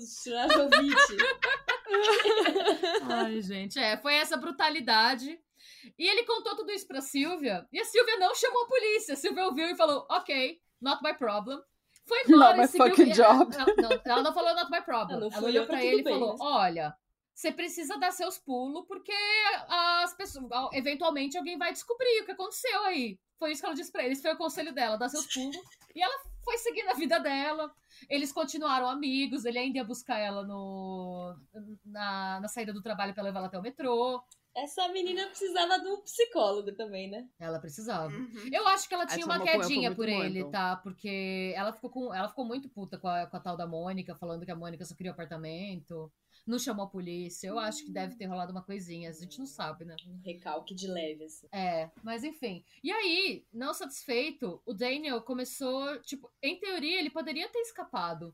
Ai, gente, é, foi essa brutalidade. E ele contou tudo isso pra Silvia, e a Silvia não chamou a polícia. A Silvia ouviu e falou, ok, not my problem. Foi embora Not e seguiu... fucking job. Ela, não, ela não falou not my problem. Ela fui olhou pra ele e bem, falou, mas- olha, você precisa dar seus pulos, porque as pessoas, eventualmente alguém vai descobrir o que aconteceu aí. Foi isso que ela disse pra ele. Esse foi o conselho dela, dar seus pulos. E ela foi seguindo a vida dela. Eles continuaram amigos. Ele ainda ia buscar ela no, na, na saída do trabalho pra levar ela até o metrô. Essa menina precisava de um psicólogo também, né? Ela precisava. Uhum. Eu acho que ela tinha Essa uma quedinha por ele, então. tá? Porque ela ficou, com, ela ficou muito puta com a, com a tal da Mônica, falando que a Mônica só queria o apartamento. Não chamou a polícia. Eu acho que deve ter rolado uma coisinha. A gente não sabe, né? Um recalque de leve, assim. É, mas enfim. E aí, não satisfeito, o Daniel começou, tipo, em teoria ele poderia ter escapado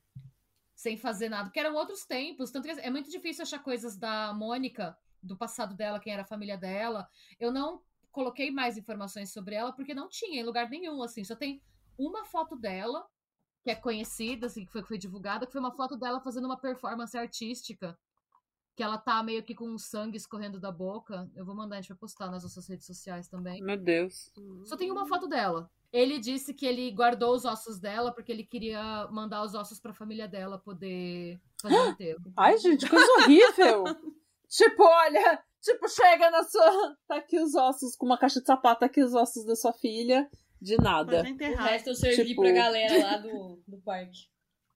sem fazer nada, porque eram outros tempos, tanto que é muito difícil achar coisas da Mônica, do passado dela, quem era a família dela. Eu não coloquei mais informações sobre ela porque não tinha em lugar nenhum, assim, só tem uma foto dela que é conhecida, assim, que foi, que foi divulgada, que foi uma foto dela fazendo uma performance artística. Que ela tá meio que com sangue escorrendo da boca. Eu vou mandar, a gente vai postar nas nossas redes sociais também. Meu Deus. Só tem uma foto dela. Ele disse que ele guardou os ossos dela porque ele queria mandar os ossos pra família dela poder fazer o enterro. Ai, gente, coisa horrível. tipo, olha, tipo, chega na sua. Tá aqui os ossos, com uma caixa de sapato, tá aqui os ossos da sua filha. De nada. O resto eu servi Tipo- pra galera lá do, do parque.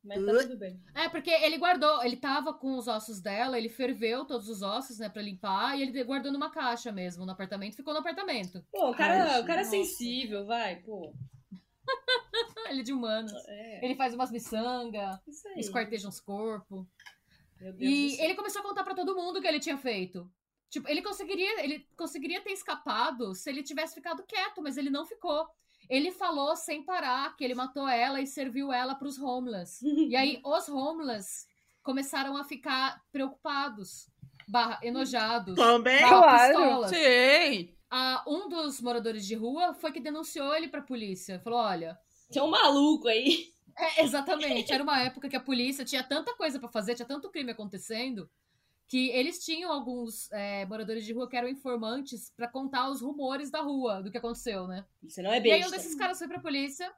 Mas tá tudo bem. É, porque ele guardou, ele tava com os ossos dela, ele ferveu todos os ossos, né, pra limpar, e ele guardou numa caixa mesmo, no apartamento, ficou no apartamento. Pô, o cara, Ai, o cara é sensível, vai, pô. Ele é de humanos. É, Ele faz umas miçanga, isso aí. esquarteja uns corpos. Meu Deus do E ele começou a contar pra todo mundo o que ele tinha feito. Tipo, ele conseguiria, ele conseguiria ter escapado se ele tivesse ficado quieto, mas ele não ficou. Ele falou sem parar que ele matou ela e serviu ela pros homeless. E aí os homeless começaram a ficar preocupados, barra, enojados, Também? barra, Claro. Sim! Ah, um dos moradores de rua foi que denunciou ele pra polícia. Falou, olha, Tem um maluco aí. é, exatamente. Era uma época que a polícia tinha tanta coisa pra fazer, tinha tanto crime acontecendo, que eles tinham alguns é, moradores de rua que eram informantes pra contar os rumores da rua, do que aconteceu, né? Você não é E aí um besta. desses caras foi pra polícia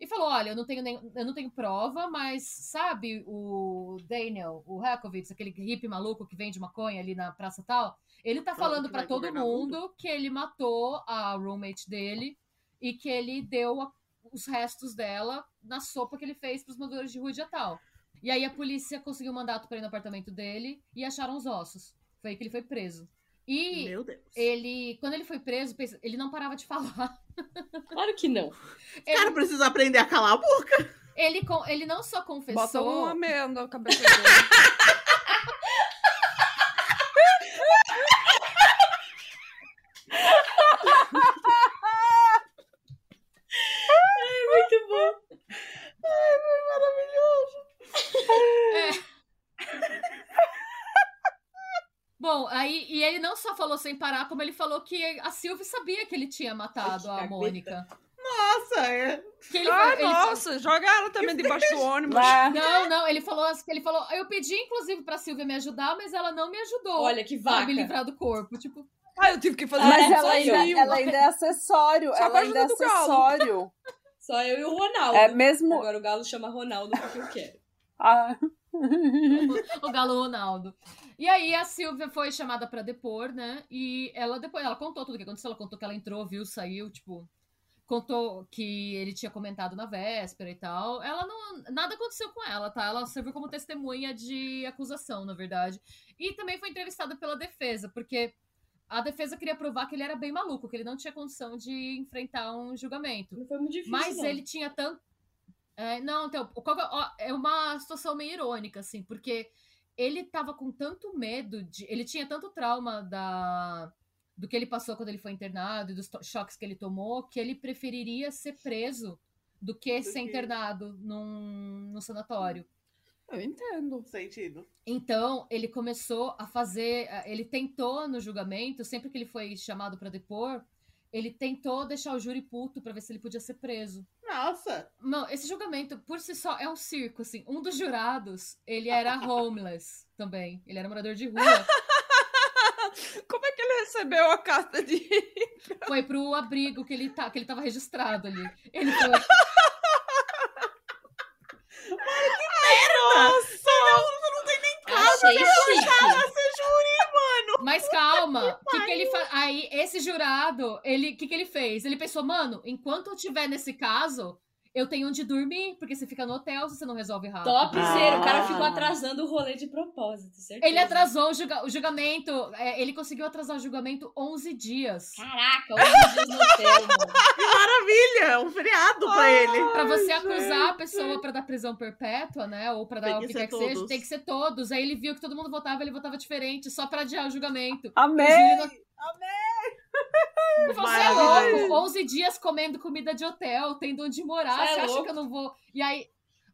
e falou: olha, eu não tenho, nem, eu não tenho prova, mas sabe o Daniel, o Rakovic, aquele hippie maluco que vende maconha ali na praça tal? Ele tá falando vai todo governar o mundo que ele matou a roommate dele e que ele deu a- os restos dela na sopa que ele fez pros moradores de rua dia tal. E aí a polícia conseguiu um mandato pra ir no apartamento dele e acharam os ossos. Foi aí que ele foi preso. E Meu Deus. ele, quando ele foi preso, ele não parava de falar. Claro que não. O cara precisa aprender a calar a boca. Ele, ele não só Bota confessou. uma amêndoa na cabeça dele. Muito bom. Bom, aí e ele não só falou sem parar, como ele falou que a Sylvie sabia que ele tinha matado a cagueta. Mônica. Nossa, é. Que ele, Ah, ele- nossa, joga ela também debaixo do ônibus. Lá. Não, não, ele falou, ele falou, eu pedi inclusive pra Silvia me ajudar, mas ela não me ajudou Olha que a vaca. me livrar do corpo, tipo, Ah, eu tive que fazer Mas isso ela ainda, ela ainda é acessório. Só ela a ainda é acessório. Só eu e o Ronaldo. É mesmo. Agora o Galo chama Ronaldo porque eu quero. Ah. o Galo Ronaldo. E aí a Silvia foi chamada pra depor, né? E ela depois, ela contou tudo o que aconteceu, ela contou que ela entrou, viu, saiu, tipo, contou que ele tinha comentado na véspera e tal. Ela não, nada aconteceu com ela, tá? Ela serviu como testemunha de acusação, na verdade. E também foi entrevistada pela defesa, porque a defesa queria provar que ele era bem maluco, que ele não tinha condição de enfrentar um julgamento. Não foi muito difícil. Mas não. ele tinha tanto. É, não, então, é- é uma situação meio irônica, assim, porque ele tava com tanto medo de. Ele tinha tanto trauma da do que ele passou quando ele foi internado e dos choques que ele tomou, que ele preferiria ser preso do que Do ser que- internado num, num sanatório. Eu entendo. Sentido. Então, ele começou a fazer. Ele tentou no julgamento, sempre que ele foi chamado pra depor, ele tentou deixar o júri puto pra ver se ele podia ser preso. Nossa. Não, esse julgamento, por si só, é um circo, assim. Um dos jurados, ele era homeless também. Ele era morador de rua. Como é que ele recebeu a carta de. Foi pro abrigo que ele, tá, que ele tava registrado ali. Ele falou. Nossa! Não, não tem nem casa Achei chique. pra ser júri, mano! Mas calma, o que, que ele fa... aí esse jurado, ele, o que, que ele fez? Ele pensou, mano, enquanto eu tiver nesse caso, eu tenho onde dormir, porque você fica no hotel se você não resolve rápido. Topzera. O cara Ah. ficou atrasando o rolê de propósito, certeza. Ele atrasou o, julga- o julgamento, é, ele conseguiu atrasar o julgamento 11 dias. Caraca, 11 dias no hotel. Que maravilha! É um feriado pra ele. Pra você Ai, acusar a pessoa pra dar prisão perpétua, né? Ou pra Tem dar o que quer que seja, todos. tem que ser todos. Aí ele viu que todo mundo votava, ele votava diferente, só pra adiar o julgamento. Amei! Você é louco! 11 dias comendo comida de hotel, tendo onde morar. Cê é Você acha louco? que eu não vou. E aí.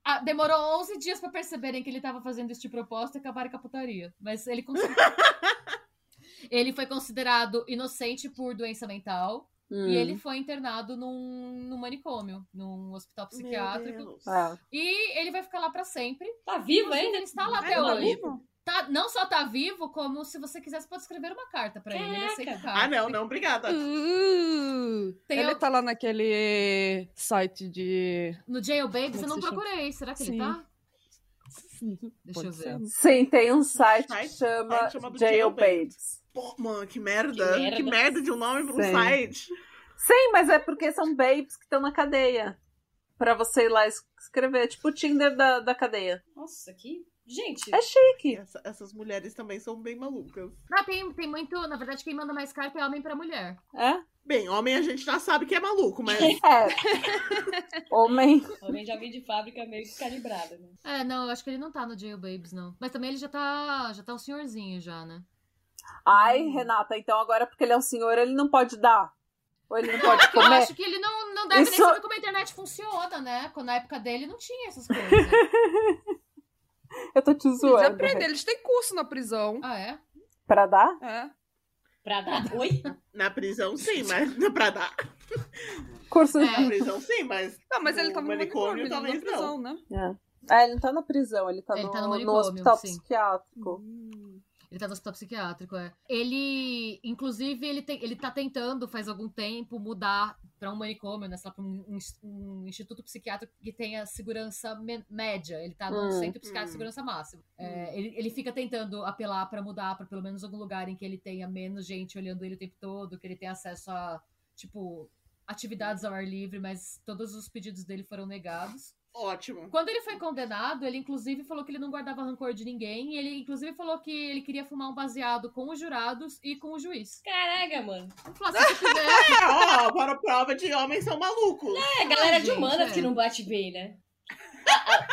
ah, demorou 11 dias pra perceberem que ele tava fazendo este propósito e acabaram com a putaria. Mas ele conseguiu. ele foi considerado inocente por doença mental Hum, e ele foi internado num, num manicômio, num hospital psiquiátrico. Meu Deus. é. E ele vai ficar lá pra sempre. Tá vivo ainda? Ele está lá Ai, até tá hoje. vivo? Tá, não só tá vivo, como se você quiser, você pode escrever uma carta pra ele. Ele Caraca. aceita carta. Ah, não, não, obrigada. Uh, ele al- tá lá naquele site de. No Jailbabes Como eu não chama? procurei. Será que ele Sim. tá? Deixa Pode eu ser. ver. Sim, tem um site que chama site chamado Jailbabes. Pô, mano, que merda. Que Que merda. merda, de um nome pra um Sim. site. Sim, mas é porque são babes que estão na cadeia. Pra você ir lá es- escrever. Tipo o Tinder da, da cadeia. Nossa, que. Gente, É chique. Essa- essas mulheres também são bem malucas. Ah, tem, tem muito. Na verdade, quem manda mais carta é homem pra mulher. É? Bem, homem a gente já sabe que é maluco, mas É. Homem. homem já vem de fábrica meio que calibrada, né? É, não, eu acho que ele não tá no Jailbabes, não. Mas também ele já tá. Já tá um senhorzinho já, né? Ai, Renata, então agora porque ele é um senhor, ele não pode dar? Ou ele não pode Eu comer? acho que ele não, não deve Isso- nem saber como a internet funciona, né? Quando na época dele não tinha essas coisas. Eu tô te Eles zoando. aprendem, eles têm curso na prisão. ah, é? Pra dar? É. Pra dar. Oi? na prisão sim, mas não pra dar. Curso É. Na prisão sim, mas. Não, mas ele tava no manicômio, manicômio, ele não na talvez prisão, né? É, ele não tá na prisão, ele tá, Ele no, tá no no hospital sim. psiquiátrico. Hum. Ele tá no hospital psiquiátrico, é. Ele, inclusive, ele, tem, ele tá tentando, faz algum tempo, mudar pra um manicômio, né? sei lá, Pra um, um, instituto psiquiátrico que tenha segurança média. Ele tá no Hum, centro psiquiátrico de hum. segurança máxima. É, ele, ele fica tentando apelar pra mudar pra pelo menos algum lugar em que ele tenha menos gente olhando ele o tempo todo, que ele tenha acesso a, tipo, atividades ao ar livre, mas todos os pedidos dele foram negados. Ótimo. Quando ele foi condenado, ele inclusive falou que ele não guardava rancor de ninguém. E ele inclusive falou que ele queria fumar um baseado com os jurados e com o juiz. Caraca, mano. Falou assim, se quiser. É, ó, para prova de homens são malucos. É, galera de gente, humanas é. que não bate bem, né?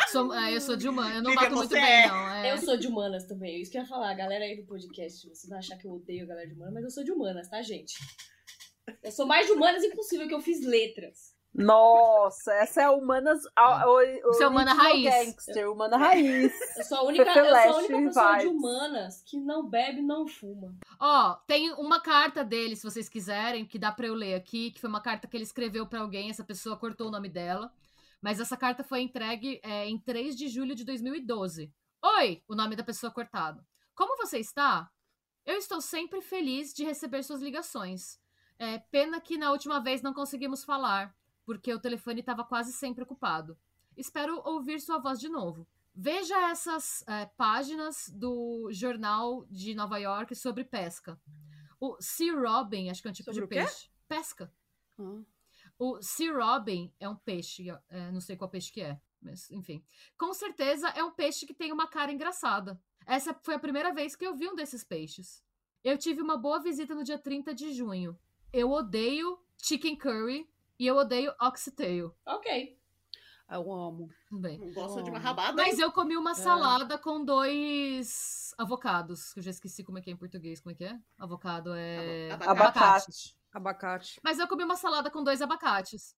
Sou, é, eu sou de humana, eu não Lívia, bato muito você bem, é. não. é. Eu sou de humanas também. Isso que eu ia falar. A galera aí do podcast, vocês vão achar que eu odeio a galera de humanas, mas eu sou de humanas, tá, gente? Eu sou mais de humanas impossível que eu fiz letras. Nossa, essa é a humanas. A, o, o Você é humana raiz. Gangster, humana raiz. Eu sou a única, eu sou a única pessoa de humanas que não bebe e não fuma. Ó, tem uma carta dele, se vocês quiserem, que dá pra eu ler aqui, que foi uma carta que ele escreveu pra alguém, essa pessoa cortou o nome dela. Mas essa carta foi entregue é, em 3 de julho de 2012. Oi, o nome da pessoa cortado. Como você está? Eu estou sempre feliz de receber suas ligações. É, pena que na última vez não conseguimos falar, porque o telefone estava quase sempre ocupado. Espero ouvir sua voz de novo. Veja essas é, páginas do jornal de Nova York sobre pesca. O Sea Robin, acho que é um tipo Sobre de peixe. Pesca. Ah. O Sea Robin é um peixe, é, não sei qual peixe que é, mas enfim. Com certeza é um peixe que tem uma cara engraçada. Essa foi a primeira vez que eu vi um desses peixes. Eu tive uma boa visita no dia 30 de junho. Eu odeio chicken curry e eu odeio oxtail. Ok. Eu amo. Bem. Não gosta de uma rabada? Mas eu comi uma salada com dois avocados, que eu já esqueci como é que é em português. Como é que é? Avocado é. Abacate. Abacate. Abacate. Mas eu comi uma salada com dois abacates.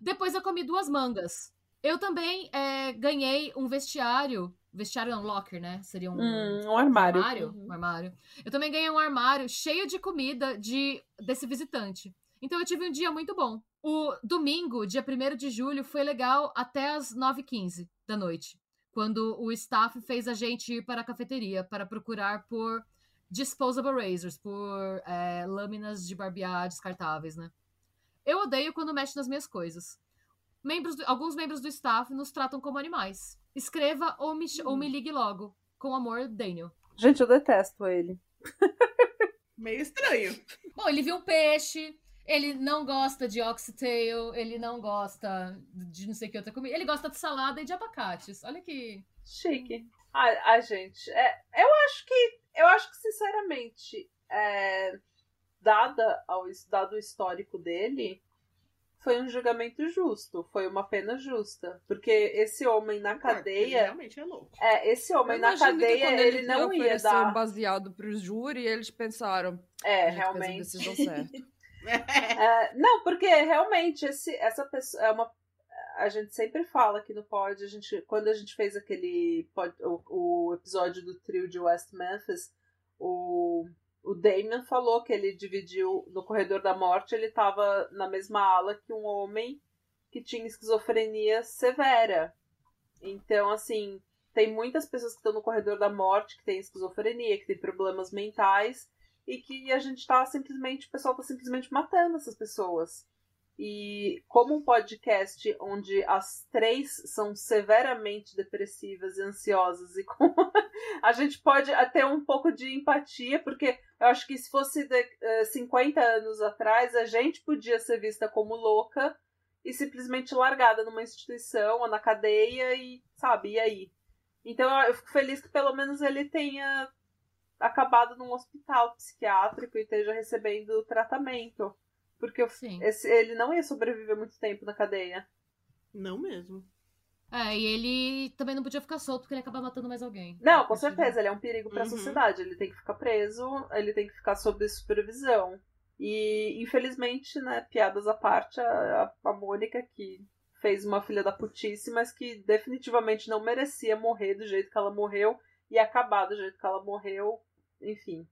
Depois eu comi duas mangas. Eu também é, ganhei um vestiário. Vestiário não, locker, né? Seria um, Hum, um um armário. armário. Uhum. Um armário. Eu também ganhei um armário cheio de comida de desse visitante. Então eu tive um dia muito bom. O domingo, dia 1 de julho, foi legal até as 9h15 da noite. Quando o staff fez a gente ir para a cafeteria para procurar por disposable razors, por é, lâminas de barbear descartáveis, né? Eu odeio quando mexe nas minhas coisas. Membros do- alguns membros do staff nos tratam como animais. Escreva ou me, ch- ou me ligue logo. Com amor, Daniel. Gente, eu detesto ele. Meio estranho. Bom, ele viu um peixe, ele não gosta de oxtail, ele não gosta de não sei que outra comida. Ele gosta de salada e de abacates. Olha que. Chique. Ai, ai, gente, é, eu acho que, eu acho que sinceramente, é, dada ao, dado o histórico dele, foi um julgamento justo, foi uma pena justa, porque esse homem na Ele cadeia, realmente é louco. é, esse homem Eu na cadeia, quando ele não ia dar, baseado pro júri, eles pensaram. é, "A gente fez a realmente. decisão certa. É, não, porque realmente esse, essa pessoa é uma. A gente sempre fala aqui no pod, a gente, quando a gente fez aquele pod, o, o episódio do trio de West Memphis, o, o Damien falou que ele dividiu no corredor da morte, ele estava na mesma ala que um homem que tinha esquizofrenia severa. Então, assim, tem muitas pessoas que estão no corredor da morte que têm esquizofrenia, que têm problemas mentais e que a gente tá simplesmente, o pessoal tá simplesmente matando essas pessoas. E como um podcast onde as três são severamente depressivas e ansiosas, e com... a gente pode ter um pouco de empatia, porque eu acho que se fosse de, eh, 50 anos atrás, a gente podia ser vista como louca e simplesmente largada numa instituição ou na cadeia e, sabe, e aí? Então eu fico feliz que pelo menos ele tenha acabado num hospital psiquiátrico e esteja recebendo tratamento. Porque esse- ele não ia sobreviver muito tempo na cadeia. Não mesmo. É, e ele também não podia ficar solto porque ele acaba matando mais alguém. Não, com certeza, ele é um perigo para a Uhum. sociedade. Ele tem que ficar preso, ele tem que ficar sob supervisão. E, infelizmente, né, piadas à parte, a, a Mônica, que fez uma filha da putice, mas que definitivamente não merecia morrer do jeito que ela morreu e acabar do jeito que ela morreu. Enfim.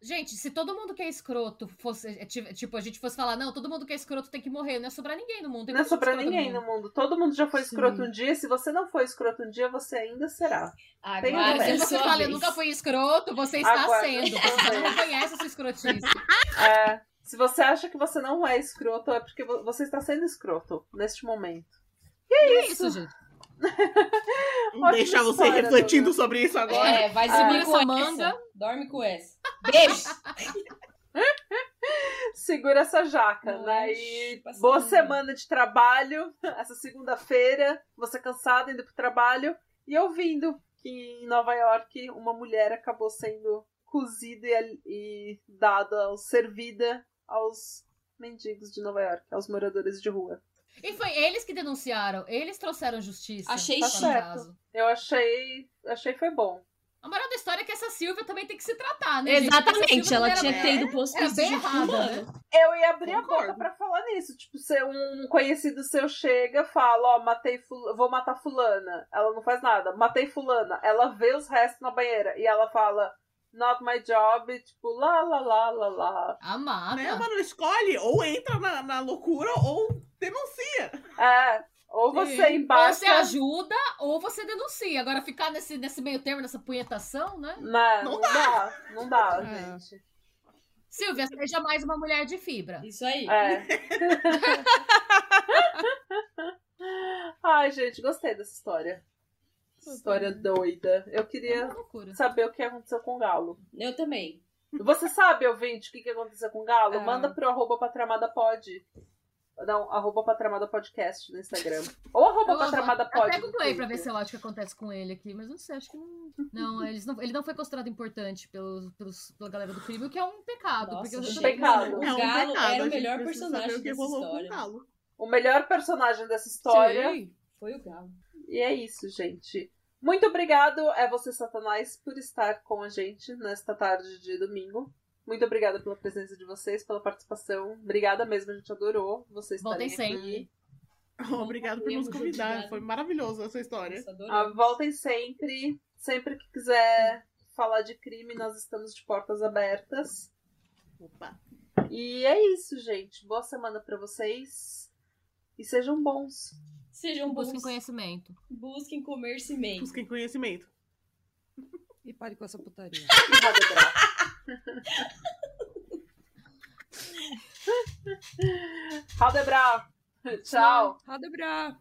Gente, se todo mundo que é escroto fosse. é, Tipo, a gente fosse falar, não, todo mundo que é escroto tem que morrer, não ia sobrar ninguém no mundo. Tem Não é sobrar ninguém no no mundo. mundo. Todo mundo já foi Sim. escroto um dia. Se você não foi escroto um dia, você ainda será. Agora Se é você fala, eu nunca fui escroto, você está Agora- sendo. Você não reconhece a sua escrotice. É, se você acha que você não é escroto, é porque vo- você está sendo escroto neste momento. E é isso, gente. Deixar você história, refletindo sobre isso agora. É, vai Segura dormir com essa essa. manga. Dorme com essa. Beijo! Segura essa jaca, né? E boa semana de trabalho, essa segunda-feira, você cansado indo pro trabalho e ouvindo que em Nova York uma mulher acabou sendo cozida e, e dada, servida aos mendigos de Nova York, aos moradores de rua. E foi eles que denunciaram, eles trouxeram justiça. Achei no chique. Certo. caso. Eu achei, achei foi bom. A moral da história é que essa Silvia também tem que se tratar, né? Exatamente, ela tinha que ter ido pro hospício bem errada, né? Eu ia abrir a Concordo. boca pra falar nisso. Tipo, se um conhecido seu chega, fala, ó, matei ful... vou matar fulana. Ela não faz nada. Matei fulana. Ela vê os restos na banheira e ela fala, not my job, e, tipo, lá, lá, lá, lá, lá. Amada. Né, mano, escolhe ou entra na, na loucura ou denuncia. É, ou você Ou embarca você ajuda ou você denuncia. Agora ficar nesse, nesse meio termo, nessa punhetação, né? Não Não dá, não dá, É. gente. Silvia, seja mais uma mulher de fibra. Isso aí. É. Ai, gente, gostei dessa história. História doida. Eu É queria loucura. saber o que aconteceu com o Galo. Eu também. Você sabe, ouvinte, o que, que aconteceu com o Galo? É. Manda pro arroba patramada pod. Não, arroba patramada podcast no Instagram. Ou arroba Eu patramada pod. até googlei pra ver se eu acho o que acontece com ele aqui, mas não sei, acho que não. Não, eles não ele não foi considerado importante pelos, pelos, pela galera do crime, o que é um pecado. Nossa, porque eu gente, achei pecado. O É um Galo pecado, era o melhor personagem o dessa rolou com o história. Galo. O melhor personagem dessa história. Sim. Foi o Galo. E é isso, gente. Muito obrigado, é você, Satanás, por estar com a gente nesta tarde de domingo. Muito obrigada pela presença de vocês, pela participação. Obrigada mesmo, a gente adorou vocês Voltem estarem sempre. aqui. Obrigado por nos convidar. Foi maravilhoso essa história. Ah, voltem sempre. Sempre que quiser falar de crime, nós estamos de portas abertas. Opa. E é isso, gente. Boa semana pra vocês. E sejam bons. Sejam bons. Busquem conhecimento. Busquem comer cimento. Busquem conhecimento. E pare com essa putaria. Radebra. Tchau. Radebra.